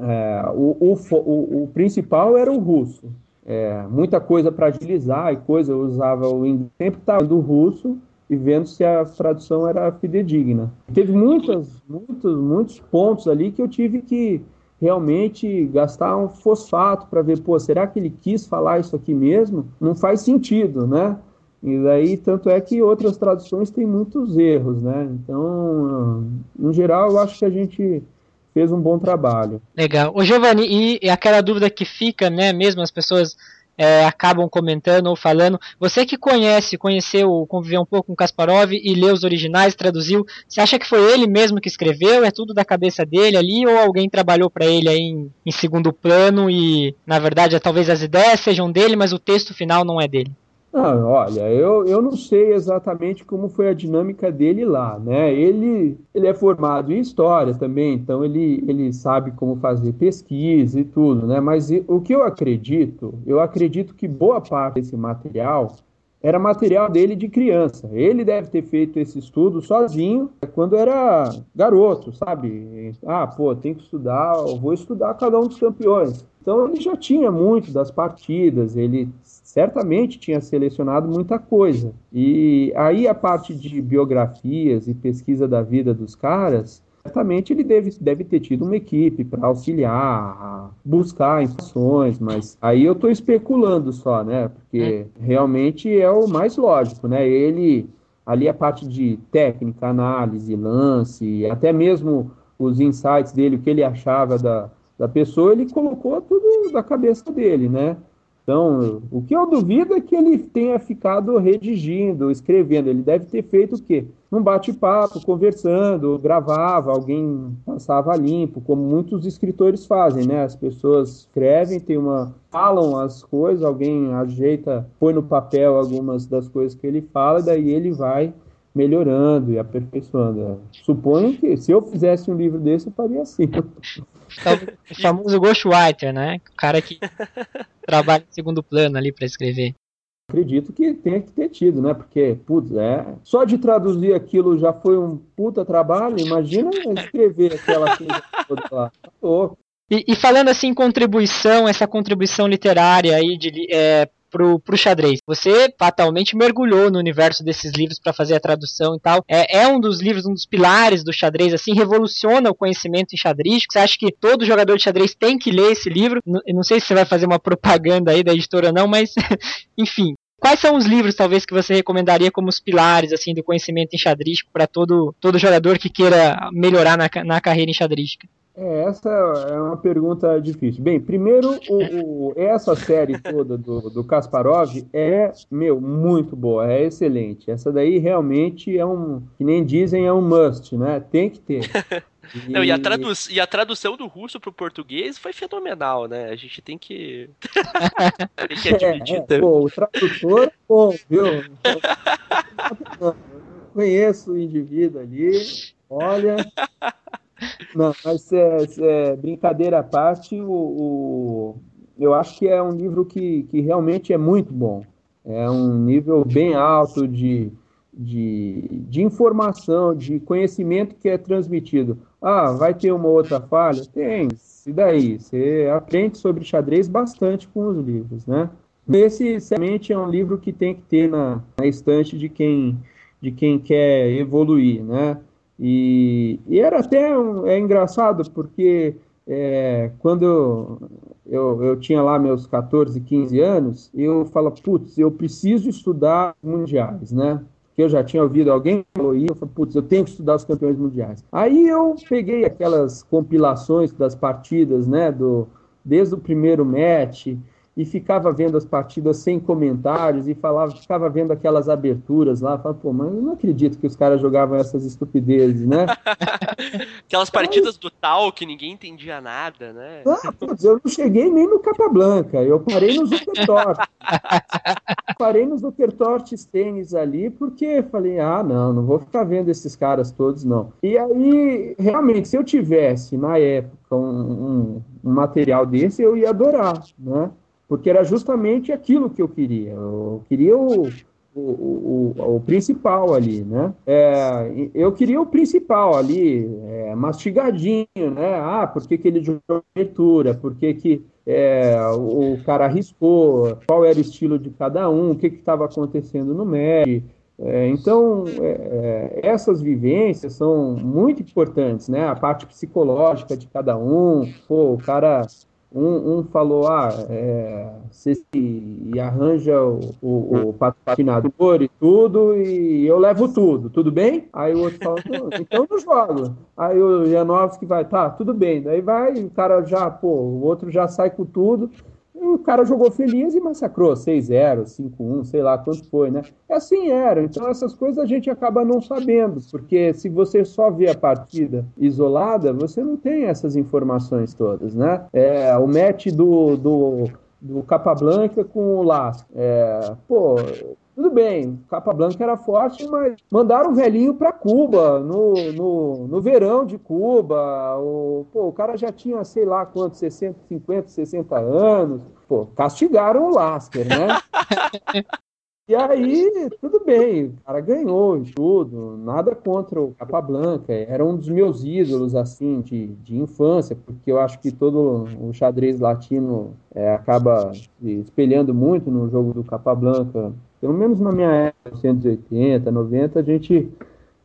é o, o, o, principal era o russo. É, muita coisa para agilizar e coisa, eu usava o inglês, sempre estava do russo e vendo se a tradução era fidedigna. Teve muitas, muitos, muitos pontos ali que eu tive que realmente gastar um fosfato para ver, pô, será que ele quis falar isso aqui mesmo? Não faz sentido, né? E daí, tanto é que outras traduções têm muitos erros, né? Então, no geral, eu acho que a gente fez um bom trabalho. Legal. O Giovanni, e aquela dúvida que fica, né, mesmo as pessoas é, acabam comentando ou falando. Você que conhece, conheceu, conviveu um pouco com Kasparov e leu os originais, traduziu, você acha que foi ele mesmo que escreveu? É tudo da cabeça dele ali ou alguém trabalhou para ele aí em, em segundo plano e na verdade talvez as ideias sejam dele, mas o texto final não é dele? Olha, eu, eu não sei exatamente como foi a dinâmica dele lá, né? Ele, ele é formado em história também, então ele, ele sabe como fazer pesquisa e tudo, né? Mas o que eu acredito, eu acredito que boa parte desse material era material dele de criança. Ele deve ter feito esse estudo sozinho quando era garoto, sabe? Ah, pô, tem que estudar, vou estudar cada um dos campeões. Então ele já tinha muito das partidas, ele certamente tinha selecionado muita coisa. E aí a parte de biografias e pesquisa da vida dos caras, certamente ele deve, deve ter tido uma equipe para auxiliar, buscar informações, mas aí eu estou especulando só, né? Porque é. realmente é o mais lógico, né? Ele ali a parte de técnica, análise, lance, até mesmo os insights dele, o que ele achava da, da pessoa, ele colocou tudo da cabeça dele, né? Então, o que eu duvido é que ele tenha ficado redigindo, escrevendo. Ele deve ter feito o quê? Um bate-papo, conversando, gravava, alguém passava limpo, como muitos escritores fazem, né? As pessoas escrevem, tem uma, falam as coisas, alguém ajeita, põe no papel algumas das coisas que ele fala, daí ele vai melhorando e aperfeiçoando. Suponho que se eu fizesse um livro desse, eu faria assim. O famoso ghostwriter, né? O cara que trabalha em segundo plano ali para escrever. Acredito que tenha que ter tido, né? Porque, putz, é. Só de traduzir aquilo já foi um puta trabalho. Imagina escrever aquela coisa toda lá. Tá louco. E, e, falando assim, contribuição, essa contribuição literária aí de, é, pro, pro xadrez. Você fatalmente mergulhou no universo desses livros para fazer a tradução e tal. É, é um dos livros, um dos pilares do xadrez, assim, revoluciona o conhecimento em xadrez. Você acha que todo jogador de xadrez tem que ler esse livro? Eu não sei se você vai fazer uma propaganda aí da editora ou não, mas enfim. Quais são os livros, talvez, que você recomendaria como os pilares assim do conhecimento enxadrístico para todo, todo jogador que queira melhorar na, na carreira enxadrística? É, essa é uma pergunta difícil. Bem, primeiro, o, o, essa série toda do, do Kasparov é, meu, muito boa, é excelente. Essa daí realmente é um, que nem dizem, é um must, né? Tem que ter. E... Não, e, a tradu e a tradução do russo pro português foi fenomenal, né? A gente tem que. tem que admitir é, é, pô, o tradutor, bom, viu? Conheço o indivíduo ali, olha. Não, mas é, é, brincadeira à parte, o, o, eu acho que é um livro que, que realmente é muito bom. É um nível bem alto de, de, de informação, de conhecimento que é transmitido. Ah, vai ter uma outra falha? Tem. E daí? Você aprende sobre xadrez bastante com os livros, né? Esse, certamente, é um livro que tem que ter na, na estante de quem, de quem quer evoluir, né? E, e era até um, é engraçado, porque é, quando eu, eu, tinha lá meus 14, 15 anos, eu falo, putz, eu preciso estudar mundiais, né? que eu já tinha ouvido alguém falou isso, eu falei, putz, eu tenho que estudar os campeões mundiais. Aí eu peguei aquelas compilações das partidas, né, do, desde o primeiro match, e ficava vendo as partidas sem comentários e falava, ficava vendo aquelas aberturas lá, falava, pô, mas eu não acredito que os caras jogavam essas estupidezes, né? aquelas partidas do tal que ninguém entendia nada, né? Ah, putz, eu não cheguei nem no Capablanca, eu parei nos Zuckertort. parei nos Zuckertort tênis ali porque falei, ah, não, não vou ficar vendo esses caras todos, não. E aí, realmente, se eu tivesse, na época, um, um, um material desse, eu ia adorar, né? Porque era justamente aquilo que eu queria. Eu queria o, o, o, o principal ali, né? É, eu queria o principal ali, é, mastigadinho, né? Ah, por que, que ele jogou abertura? Por que, que é, o cara arriscou? Qual era o estilo de cada um? O que estava acontecendo no match? É, então, é, é, essas vivências são muito importantes, né? A parte psicológica de cada um. Pô, o cara um, um falou, ah, é, você se arranja o, o, o, patinador e tudo, e eu levo tudo, tudo bem? Aí o outro falou, então não jogo. Aí o Janovski vai, tá, tudo bem. Daí vai, o cara já, pô, o outro já sai com tudo o cara jogou feliz e massacrou 6-0, 5-1, sei lá quanto foi, né? Assim era. Então essas coisas a gente acaba não sabendo, porque se você só vê a partida isolada, você não tem essas informações todas, né? É, o match do, do, do Capablanca com o Lasco. É, pô, tudo bem, Capa Blanca era forte, mas mandaram o velhinho para Cuba, no, no, no verão de Cuba. O, pô, o cara já tinha, sei lá quantos, 60, 50, 60 anos. Pô, castigaram o Lasker, né? E aí, tudo bem, o cara ganhou e tudo, nada contra o Capablanca, era um dos meus ídolos, assim, de, de infância, porque eu acho que todo o xadrez latino é, acaba se espelhando muito no jogo do Capablanca, pelo menos na minha época, 180, 90, a gente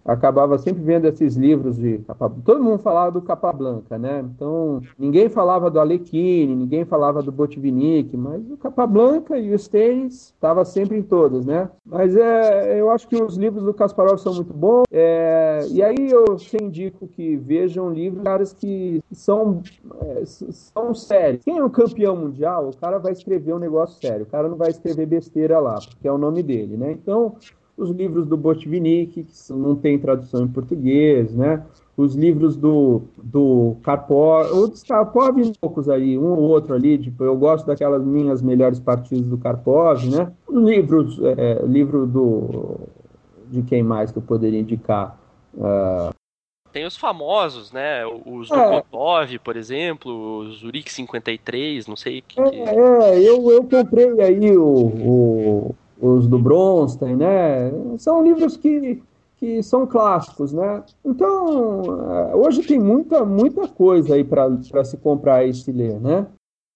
acabava sempre vendo esses livros de capa... todo mundo falava do Capablanca, né? Então ninguém falava do Alekhine, ninguém falava do Botvinnik, mas o Capablanca e os tênis estava sempre em todos, né? Mas é, eu acho que os livros do Kasparov são muito bons. É, e aí eu sempre indico que vejam livros caras que são é, são sérios. Quem é um campeão mundial, o cara vai escrever um negócio sério. O cara não vai escrever besteira lá, porque é o nome dele, né? Então os livros do Botvinnik, que não tem tradução em português, né? Os livros do, do Karpov, outros Karpov poucos aí, um ou outro ali, tipo, eu gosto daquelas minhas melhores partidas do Karpov, né? Os livros, é, livro do, de quem mais que eu poderia indicar? Uh, tem os famosos, né? Os do é. Kotov, por exemplo, os Zurich 53, não sei que. É, é eu, eu comprei aí o, o, os do Bronstein, né? São livros que, que são clássicos, né? Então, é, hoje tem muita, muita coisa aí para se comprar e se ler, né?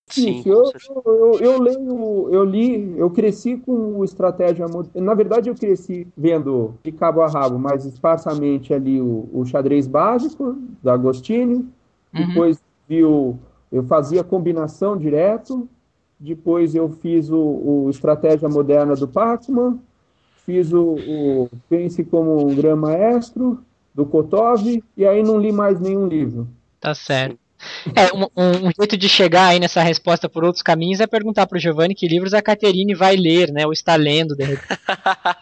Sim, eu, eu, eu, leio, eu li, eu cresci com o Estratégia Na verdade, eu cresci vendo de cabo a rabo, mais esparsamente ali o, o xadrez básico da Agostini. Uhum. Depois vi o, eu fazia combinação direto, depois eu fiz o, o Estratégia Moderna do Pacman, fiz o, o Pense como um Grã Maestro, do Kotov, e aí não li mais nenhum livro. Tá certo. É, um, um, jeito de chegar aí nessa resposta por outros caminhos é perguntar para o Giovanni que livros a Caterine vai ler, né? Ou está lendo, de repente.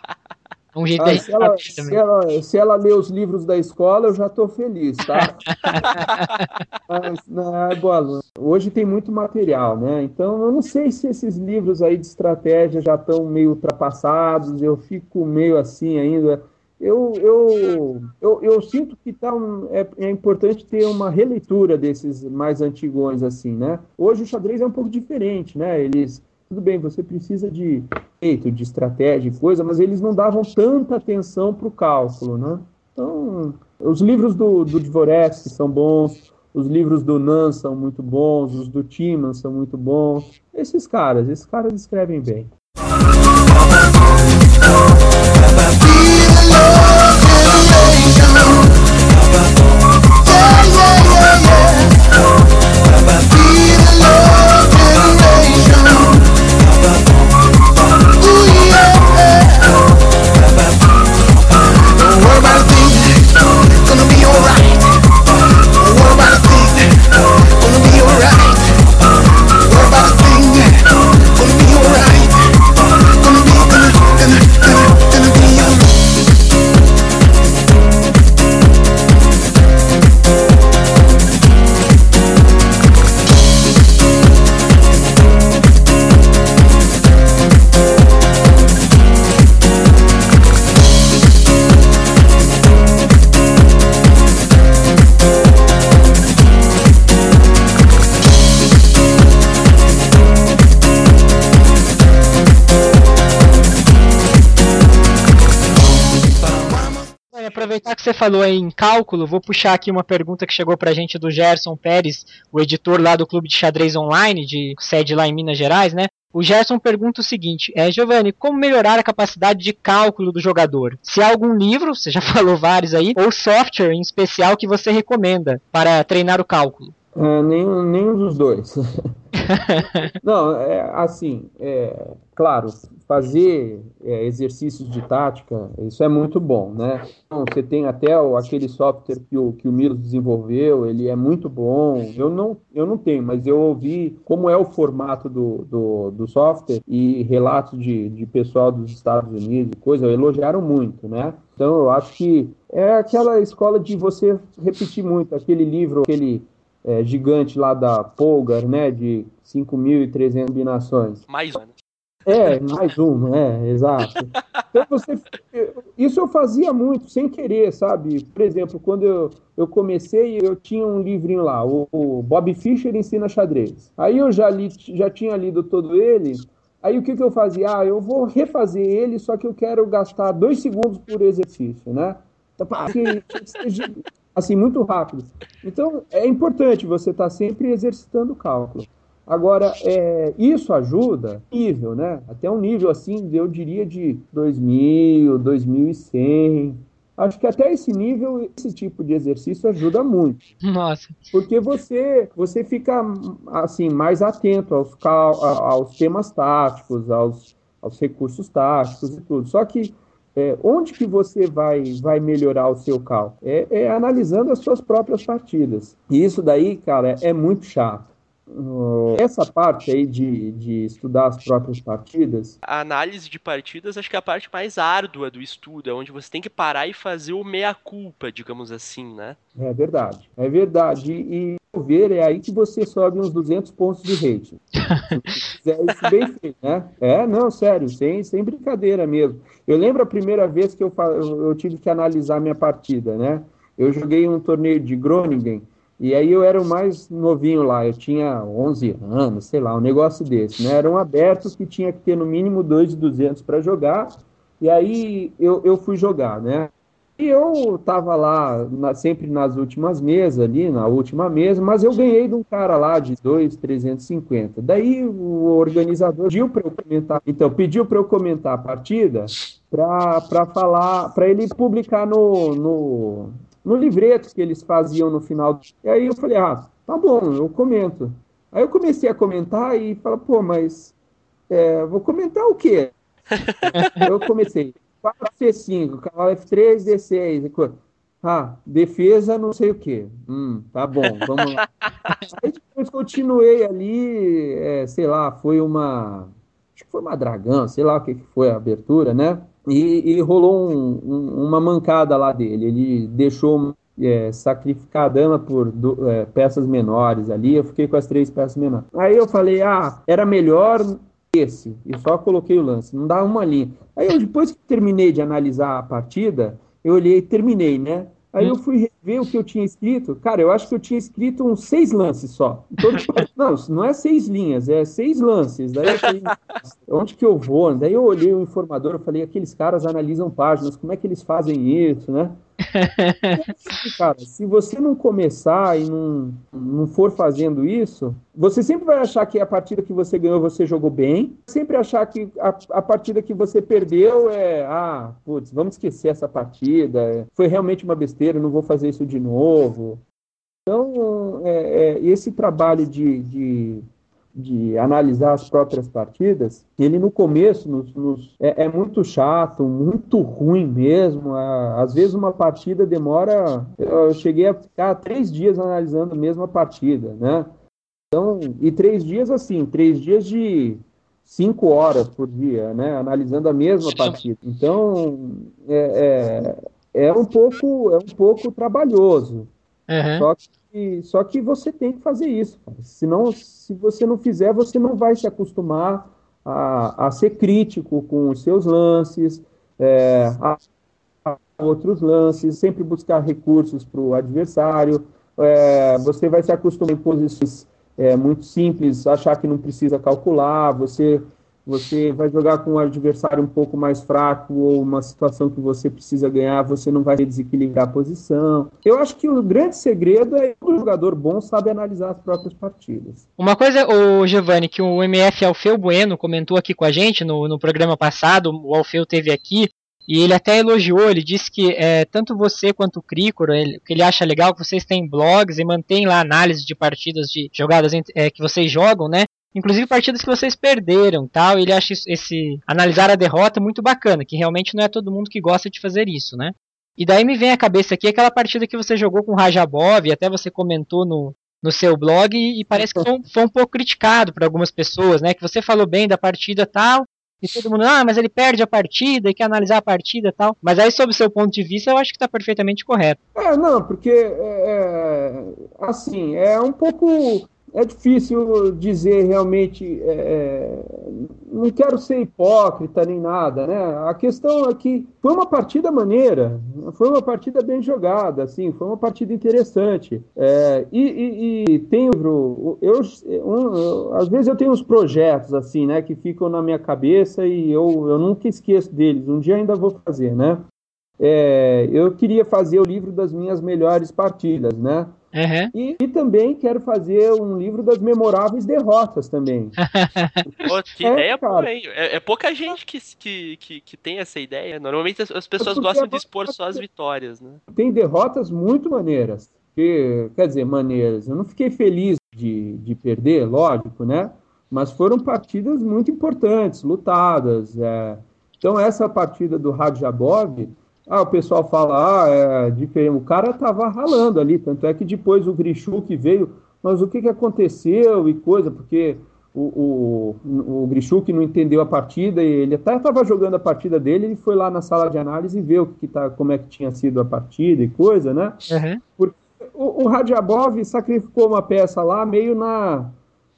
Um jeito ah, se, ela, se, ela, se ela ler os livros da escola, eu já estou feliz, tá? Mas, não, é boa. Hoje tem muito material, né? Então, eu não sei se esses livros aí de estratégia já estão meio ultrapassados, eu fico meio assim ainda. Eu, eu, eu, eu sinto que tá um, é, é importante ter uma releitura desses mais antigões, assim, né? Hoje o xadrez é um pouco diferente, né? Eles tudo bem, você precisa de jeito, de estratégia, de coisa, mas eles não davam tanta atenção para o cálculo, né? Então, os livros do, do são bons, os livros do Nan são muito bons, os do Timan são muito bons. Esses caras, esses caras escrevem bem. Falou em cálculo, vou puxar aqui uma pergunta que chegou pra gente do Gerson Pérez, o editor lá do Clube de Xadrez Online, de sede lá em Minas Gerais, né? O Gerson pergunta o seguinte: é, Giovanni, como melhorar a capacidade de cálculo do jogador? Se há algum livro, você já falou vários aí, ou software em especial que você recomenda para treinar o cálculo? É, nenhum, nenhum dos dois. Não, é, assim, é, claro, fazer é, exercícios de tática, isso é muito bom, né? Então, você tem até o, aquele software que o, que o Milos desenvolveu, ele é muito bom. Eu não, eu não tenho, mas eu ouvi como é o formato do, do, do software e relatos de, de pessoal dos Estados Unidos, coisa, elogiaram muito, né? Então, eu acho que é aquela escola de você repetir muito, aquele livro, aquele é, gigante lá da Polgar, né, de 5.300 combinações. Mais um. É, mais um, é, exato. Então você, isso eu fazia muito, sem querer, sabe? Por exemplo, quando eu, eu comecei, eu tinha um livrinho lá, o, o Bob Fischer ensina xadrez. Aí eu já, li, já tinha lido todo ele, aí o que, que eu fazia? Ah, eu vou refazer ele, só que eu quero gastar dois segundos por exercício, né? Então, assim, muito rápido. Então, é importante você estar tá sempre exercitando o cálculo. Agora, é, isso ajuda nível, né? Até um nível assim, eu diria de 2000, 2100. Acho que até esse nível, esse tipo de exercício ajuda muito. Nossa. Porque você, você fica assim mais atento aos, aos temas táticos, aos, aos recursos táticos e tudo. Só que é, onde que você vai, vai melhorar o seu cálculo? É, é, analisando as suas próprias partidas. E isso daí, cara, é muito chato. Essa parte aí de, de estudar as próprias partidas. A análise de partidas acho que é a parte mais árdua do estudo, é onde você tem que parar e fazer o meia-culpa, digamos assim, né? É verdade, é verdade. E, e ver, é aí que você sobe uns 200 pontos de rating. Se fizer isso bem feito, né? É, não, sério, sem, sem brincadeira mesmo. Eu lembro a primeira vez que eu, eu tive que analisar minha partida, né? Eu joguei um torneio de Groningen e aí eu era o mais novinho lá, eu tinha 11 anos, sei lá, um negócio desse, né? Eram abertos que tinha que ter no mínimo 2,200 para jogar, e aí eu, eu fui jogar, né? E eu tava lá na, sempre nas últimas mesas ali, na última mesa, mas eu ganhei de um cara lá de 2,350. Daí o organizador pediu para eu comentar, então pediu para eu comentar a partida para falar, para ele publicar no, no, no livreto que eles faziam no final. E aí eu falei, ah, tá bom, eu comento. Aí eu comecei a comentar e falei, pô, mas é, vou comentar o quê? eu comecei, 4C5, cavalo F3, D6. Ah, defesa não sei o quê. Hum, tá bom, vamos lá. Aí depois continuei ali, é, sei lá, foi uma. Acho que foi uma dragão, sei lá o que foi a abertura, né? E, e rolou um, um, uma mancada lá dele. Ele deixou é, sacrificar a dama por do, é, peças menores ali. Eu fiquei com as três peças menores. Aí eu falei, ah, era melhor esse. E só coloquei o lance. Não dá uma linha. Aí eu, depois que terminei de analisar a partida, eu olhei e terminei, né? Aí eu fui rever o que eu tinha escrito. Cara, eu acho que eu tinha escrito uns seis lances só. não, não é seis linhas, é seis lances. Daí eu falei, onde que eu vou? Daí eu olhei o informador, eu falei, aqueles caras analisam páginas, como é que eles fazem isso, né? Cara, se você não começar e não, não for fazendo isso, você sempre vai achar que a partida que você ganhou você jogou bem, sempre achar que a, a partida que você perdeu é, ah, putz, vamos esquecer essa partida, foi realmente uma besteira, não vou fazer isso de novo. Então, é, é, esse trabalho de, de de analisar as próprias partidas, ele no começo nos, nos, é, é, muito chato, muito ruim mesmo. às vezes uma partida demora. Eu cheguei a ficar três dias analisando a mesma partida, né? Então, e três dias assim, três dias de cinco horas por dia, né? Analisando a mesma partida. Então, é, é, é um pouco é um pouco trabalhoso. Uhum. Só que só que você tem que fazer isso. Senão, se você não fizer, você não vai se acostumar a, a ser crítico com os seus lances, é, a, a, outros lances, sempre buscar recursos para o adversário. É, você vai se acostumar em posições é, muito simples, achar que não precisa calcular, você você vai jogar com um adversário um pouco mais fraco ou uma situação que você precisa ganhar, você não vai desequilibrar a posição. Eu acho que o grande segredo é que o jogador bom sabe analisar as próprias partidas. Uma coisa, o Giovanni, que o MF Alfeu Bueno comentou aqui com a gente no, no programa passado, o Alfeu teve aqui, e ele até elogiou, ele disse que é, tanto você quanto o Cricor, ele, que ele acha legal que vocês têm blogs e mantêm lá análise de partidas de jogadas é, que vocês jogam, né? Inclusive partidas que vocês perderam, tal. Ele acha esse analisar a derrota muito bacana, que realmente não é todo mundo que gosta de fazer isso, né? E daí me vem à cabeça aqui aquela partida que você jogou com o Rajabov, até você comentou no, no seu blog, e, e parece que foi, foi, um pouco criticado por algumas pessoas, né? Que você falou bem da partida tal, e todo mundo, ah, mas ele perde a partida e quer analisar a partida tal. Mas aí, sob o seu ponto de vista, eu acho que está perfeitamente correto. É, não, porque, é, é assim, é um pouco é difícil dizer realmente. É, é, não quero ser hipócrita nem nada, né? A questão é que foi uma partida maneira, foi uma partida bem jogada, assim, foi uma partida interessante. É, e, e, e tem eu, eu, um, às vezes eu tenho uns projetos assim, né, que ficam na minha cabeça e eu, eu nunca esqueço deles. Um dia ainda vou fazer, né? É, eu queria fazer o livro das minhas melhores partidas, né? Uhum. E, e, também quero fazer um livro das memoráveis derrotas também. Pô, que é, ideia boa, hein? É, é, pouca gente que, que, que, que, tem essa ideia. Normalmente as, as pessoas gostam de expor só as vitórias, né? Tem derrotas muito maneiras. Que, quer dizer, maneiras. Eu não fiquei feliz de, de perder, lógico, né? Mas foram partidas muito importantes, lutadas. É. Então, essa partida do Radjabov ah, o pessoal fala, ah, é diferente. O cara estava ralando ali, tanto é que depois o Grishuk veio, mas o que, que aconteceu e coisa, porque o, o, o não entendeu a partida e ele até estava jogando a partida dele, ele foi lá na sala de análise e viu que tá, como é que tinha sido a partida e coisa, né? Uhum. Porque o, o Radjabov sacrificou uma peça lá meio na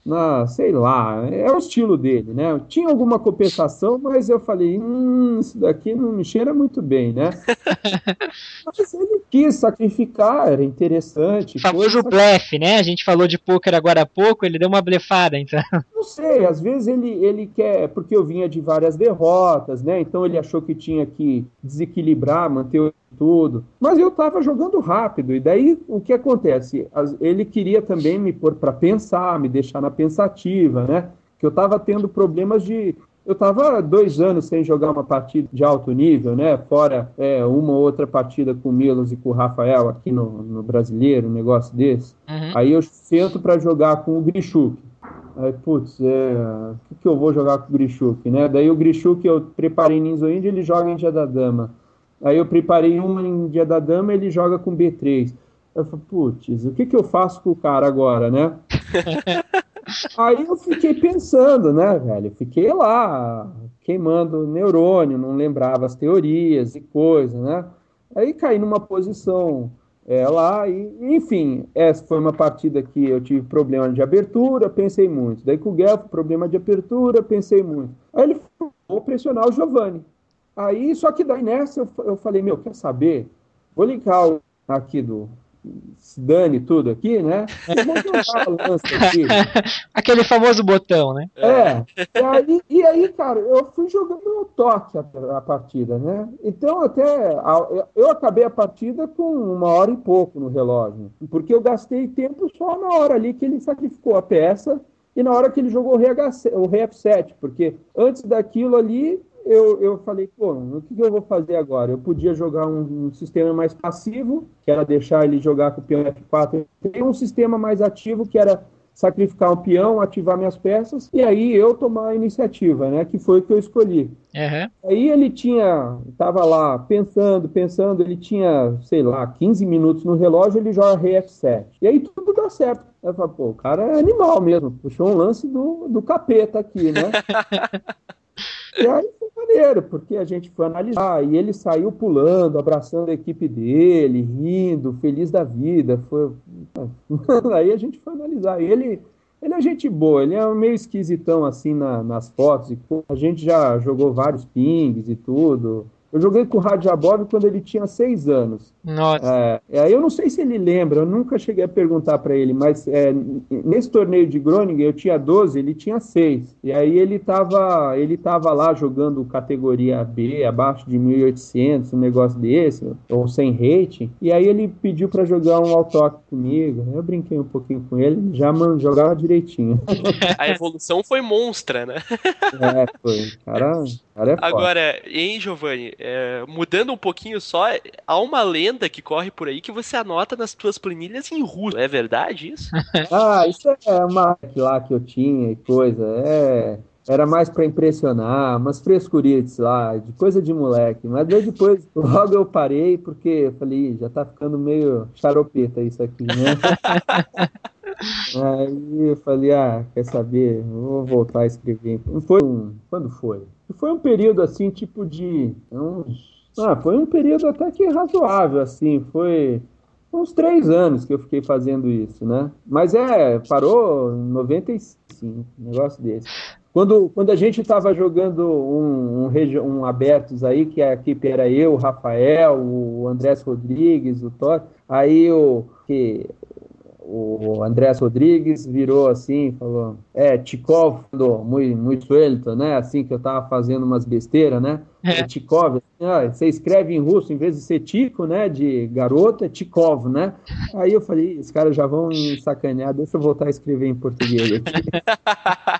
na, sei lá, é o estilo dele, né? Tinha alguma compensação, mas eu falei, hum, isso daqui não me cheira muito bem, né? mas ele quis sacrificar, era interessante. Famoso coisa... blefe, né? A gente falou de pôquer agora há pouco, ele deu uma blefada, então. Não sei, às vezes ele, ele quer, porque eu vinha de várias derrotas, né? Então ele achou que tinha que desequilibrar, manter o tudo. Mas eu estava jogando rápido, e daí o que acontece? Ele queria também me pôr para pensar, me deixar na pensativa, né? Que eu estava tendo problemas de. Eu estava dois anos sem jogar uma partida de alto nível, né? Fora é, uma ou outra partida com o Milos e com o Rafael aqui no, no brasileiro, um negócio desse. Uhum. Aí eu sento para jogar com o Grichuk. Aí, putz, é, o que, que eu vou jogar com o Grichuk, né? Daí o Grichuk eu preparei Ninzo Índia, ele joga em Dia da Dama. Aí eu preparei uma em Dia da Dama, ele joga com B3. Eu falei, putz, o que, que eu faço com o cara agora, né? Aí eu fiquei pensando, né, velho? Fiquei lá, queimando neurônio, não lembrava as teorias e coisas, né? Aí caí numa posição é, lá, e, enfim, essa foi uma partida que eu tive problema de abertura, pensei muito. Daí com o Guelph, problema de abertura, pensei muito. Aí ele falou, vou pressionar o Giovanni. Aí, só que daí nessa eu, eu falei, meu, quer saber? Vou ligar o, aqui do, se dane tudo aqui, né? Aqui. Aquele famoso botão, né? É. E aí, e aí, cara, eu fui jogando no toque a, a partida, né? Então, até. A, eu acabei a partida com uma hora e pouco no relógio. Porque eu gastei tempo só na hora ali que ele sacrificou a peça e na hora que ele jogou o, RH, o RF7, porque antes daquilo ali eu, eu falei, pô, o que, que, eu vou fazer agora? Eu podia jogar um, um, sistema mais passivo, que era deixar ele jogar com o peão F4, e um sistema mais ativo, que era sacrificar um peão, ativar minhas peças, e aí eu tomar a iniciativa, né? Que foi o que eu escolhi. Uhum. Aí ele tinha, estava lá pensando, pensando, ele tinha, sei lá, 15 minutos no relógio, ele joga rei F7. E aí tudo dá certo. Eu falei, pô, o cara é animal mesmo, puxou um lance do, do capeta aqui, né? e aí maneiro, porque a gente foi analisar e ele saiu pulando, abraçando a equipe dele, rindo, feliz da vida. Foi... Aí a gente foi analisar. Ele, ele é gente boa, ele é meio esquisitão assim na, nas fotos. A gente já jogou vários pings e tudo. Eu joguei com o Radjabov quando ele tinha seis anos. Nossa. É, é, eu não sei se ele lembra, eu nunca cheguei a perguntar para ele, mas é, nesse torneio de Groningen eu tinha 12, ele tinha 6. E aí ele estava ele tava lá jogando categoria B, abaixo de 1800, um negócio desse, ou sem rating. E aí ele pediu para jogar um autógrafo comigo. Eu brinquei um pouquinho com ele, já man, jogava direitinho. A evolução foi monstra, né? É, foi. Cara, cara é Agora, hein, Giovanni, é, mudando um pouquinho só, há uma lenda que corre por aí que você anota nas suas planilhas em russo. É verdade isso? ah, isso é uma lá que eu tinha e coisa. É, era mais para impressionar, umas frescurites lá, de coisa de moleque. Mas depois, logo eu parei, porque eu falei, já tá ficando meio charopeta isso aqui, né? Aí eu falei, ah, quer saber? Vou voltar a escrever. Foi um, quando foi? Foi um período assim, tipo de uns ah, foi um período até que razoável, assim, foi uns três anos que eu fiquei fazendo isso, né? Mas é, parou em 95, um negócio desse. Quando, quando a gente estava jogando um, um, um abertos aí, que a equipe era eu, o Rafael, o Andrés Rodrigues, o Thor, aí o, que, o Andrés Rodrigues virou assim, falou, é, Tikov, muito, muito suelto, né? Assim que eu tava fazendo umas besteiras, né? É. Tikov, ah, você escreve em russo, em vez de ser Tico, né, de garoto, é Tikov, né? Aí eu falei, os caras já vão me sacanear, deixa eu voltar a escrever em português aqui.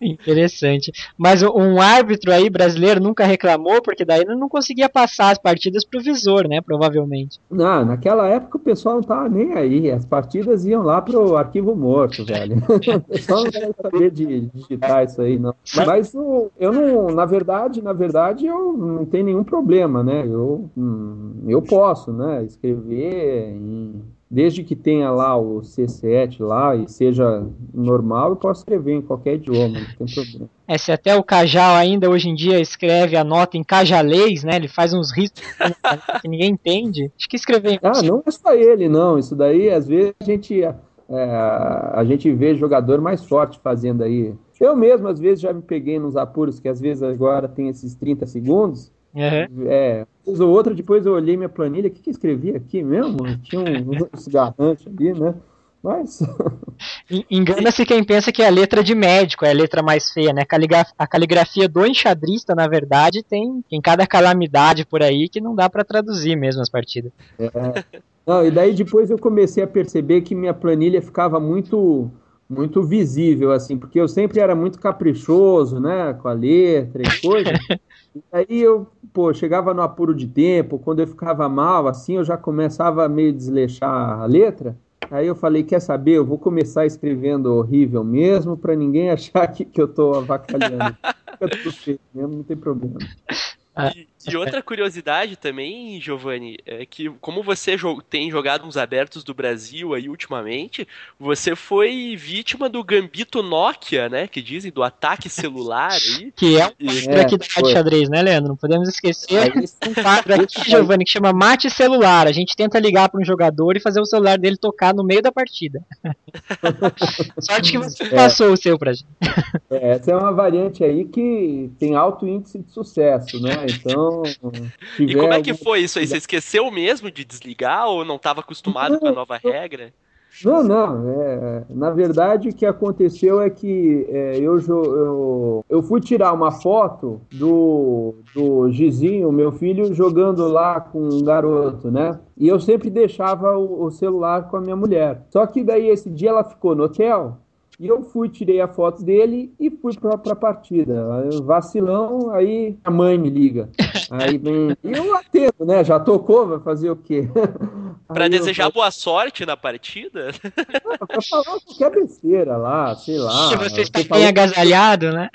Interessante. Mas um árbitro aí brasileiro nunca reclamou, porque daí não conseguia passar as partidas pro visor, né, provavelmente. Não, naquela época o pessoal não tava nem aí, as partidas iam lá pro arquivo morto, velho. o pessoal não queria saber de digitar isso aí, não. Mas eu não, na verdade, na verdade, eu não tem nenhum problema, né? Eu, hum, eu posso, né? Escrever em, desde que tenha lá o C7 lá e seja normal, eu posso escrever em qualquer idioma, não tem problema. É, se até o Cajal ainda hoje em dia escreve a nota em cajalês, né? Ele faz uns riscos que ninguém entende. Acho que escrever. Ah, não é só ele, não. Isso daí, às vezes, a gente, é, a gente vê jogador mais forte fazendo aí eu mesmo, às vezes, já me peguei nos apuros, que às vezes agora tem esses 30 segundos. Uhum. É, ou outra, depois eu olhei minha planilha, o que, que escrevi aqui mesmo? Tinha um, um cigarrante ali, né? Mas. Engana-se quem pensa que é a letra de médico é a letra mais feia, né? A caligrafia do enxadrista, na verdade, tem, tem cada calamidade por aí que não dá para traduzir mesmo as partidas. É. Não, e daí depois eu comecei a perceber que minha planilha ficava muito muito visível, assim, porque eu sempre era muito caprichoso, né, com a letra e coisa. e aí eu, pô, chegava no apuro de tempo, quando eu ficava mal, assim, eu já começava a meio desleixar a letra. Aí eu falei, quer saber, eu vou começar escrevendo horrível mesmo, para ninguém achar que, que eu tô avacalhando. Fica tudo feio mesmo, não tem problema. Ah. E, e, outra curiosidade também, Giovanni, é que como você tem jogado uns abertos do Brasil aí ultimamente, você foi vítima do gambito Nokia, né? Que dizem do ataque celular aí. Que é um e... aqui da Rádio Xadrez, né, Leandro? Não podemos esquecer um quadro aqui, Giovanni, que chama Mate Celular. A gente tenta ligar para um jogador e fazer o celular dele tocar no meio da partida. Sorte que você é. passou o seu pra gente. É, essa é uma variante aí que tem alto índice de sucesso, né? Então, Então. E como é que foi isso aí? Você esqueceu mesmo de desligar ou não estava acostumado com a nova regra? Não, não. É, na verdade, o que aconteceu é que é, eu, eu, eu fui tirar uma foto do, do Gizinho, meu filho, jogando lá com um garoto, né? E eu sempre deixava o, o celular com a minha mulher. Só que daí esse dia ela ficou no hotel e eu fui, tirei a foto dele e fui pra, pra partida. Vacilão, aí a mãe me liga. Aí vem. E eu atendo, né? Já tocou, vai fazer o quê? Pra aí desejar eu... boa sorte na partida? Não, pra falar qualquer besteira lá, sei lá. Que você está bem agasalhado, né?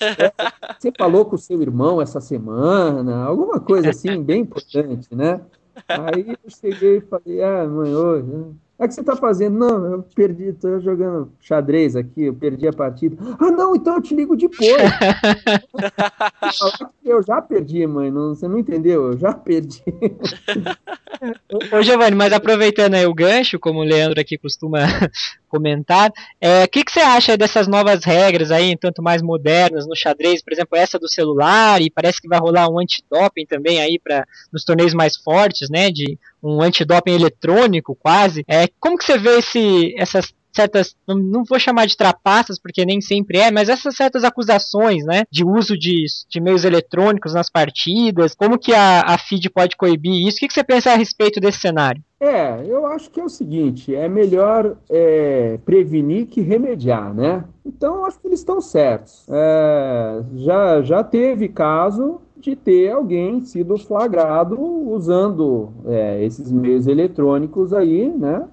É, você falou com o seu irmão essa semana, alguma coisa assim, bem importante, né? Aí eu cheguei e falei, ah, mãe, hoje. É que você tá fazendo? Não, eu perdi, tô jogando xadrez aqui, eu perdi a partida. Ah, não, então eu te ligo depois. eu já perdi, mãe, não, você não entendeu, eu já perdi. Ô, Giovanni, mas aproveitando aí o gancho, como o Leandro aqui costuma comentar, o é, que, que você acha dessas novas regras aí, tanto mais modernas no xadrez, por exemplo, essa do celular, e parece que vai rolar um antidoping também aí para nos torneios mais fortes, né, de um antidoping eletrônico quase. É, como que você vê esse, essas certas, não vou chamar de trapaças, porque nem sempre é, mas essas certas acusações, né, de uso de, de meios eletrônicos nas partidas, como que a, a FIDE pode coibir isso? O que, que você pensa a respeito desse cenário? É, eu acho que é o seguinte, é melhor é, prevenir que remediar, né? Então, acho que eles estão certos. É, já, já teve caso de ter alguém sido flagrado usando é, esses meios eletrônicos aí, né?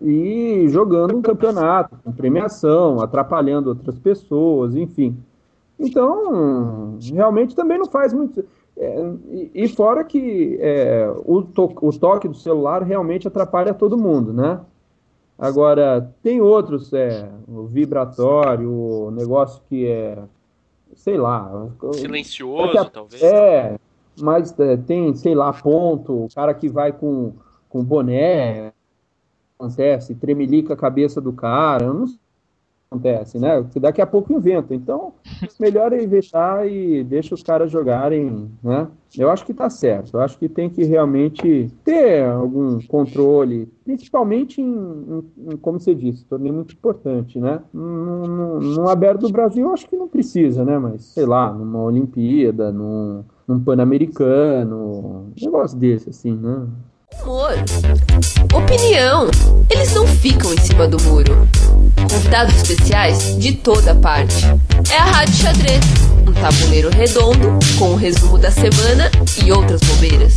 E jogando um campeonato com premiação, atrapalhando outras pessoas, enfim. Então, realmente também não faz muito. É, e, fora que é, o, to o toque do celular realmente atrapalha todo mundo, né? Agora, tem outros, é, o vibratório, o negócio que é sei lá. Silencioso, a, talvez. É, mas é, tem, sei lá, ponto, o cara que vai com, com boné, acontece, tremelica a cabeça do cara, eu não sei acontece, né? Que daqui a pouco inventa. Então, melhor é evitar e deixa os caras jogarem, né? Eu acho que está certo. Eu acho que tem que realmente ter algum controle, principalmente em, em, em como você disse, torneio muito importante, né? No, aberto do Brasil, eu acho que não precisa, né? Mas, sei lá, numa Olimpíada, num, num Pan-Americano, um negócio desse, assim, né? Humor, opinião, eles não ficam em cima do muro. Convidados especiais de toda parte. É a Rádio Xadrez, um tabuleiro redondo com o resumo da semana e outras bobeiras.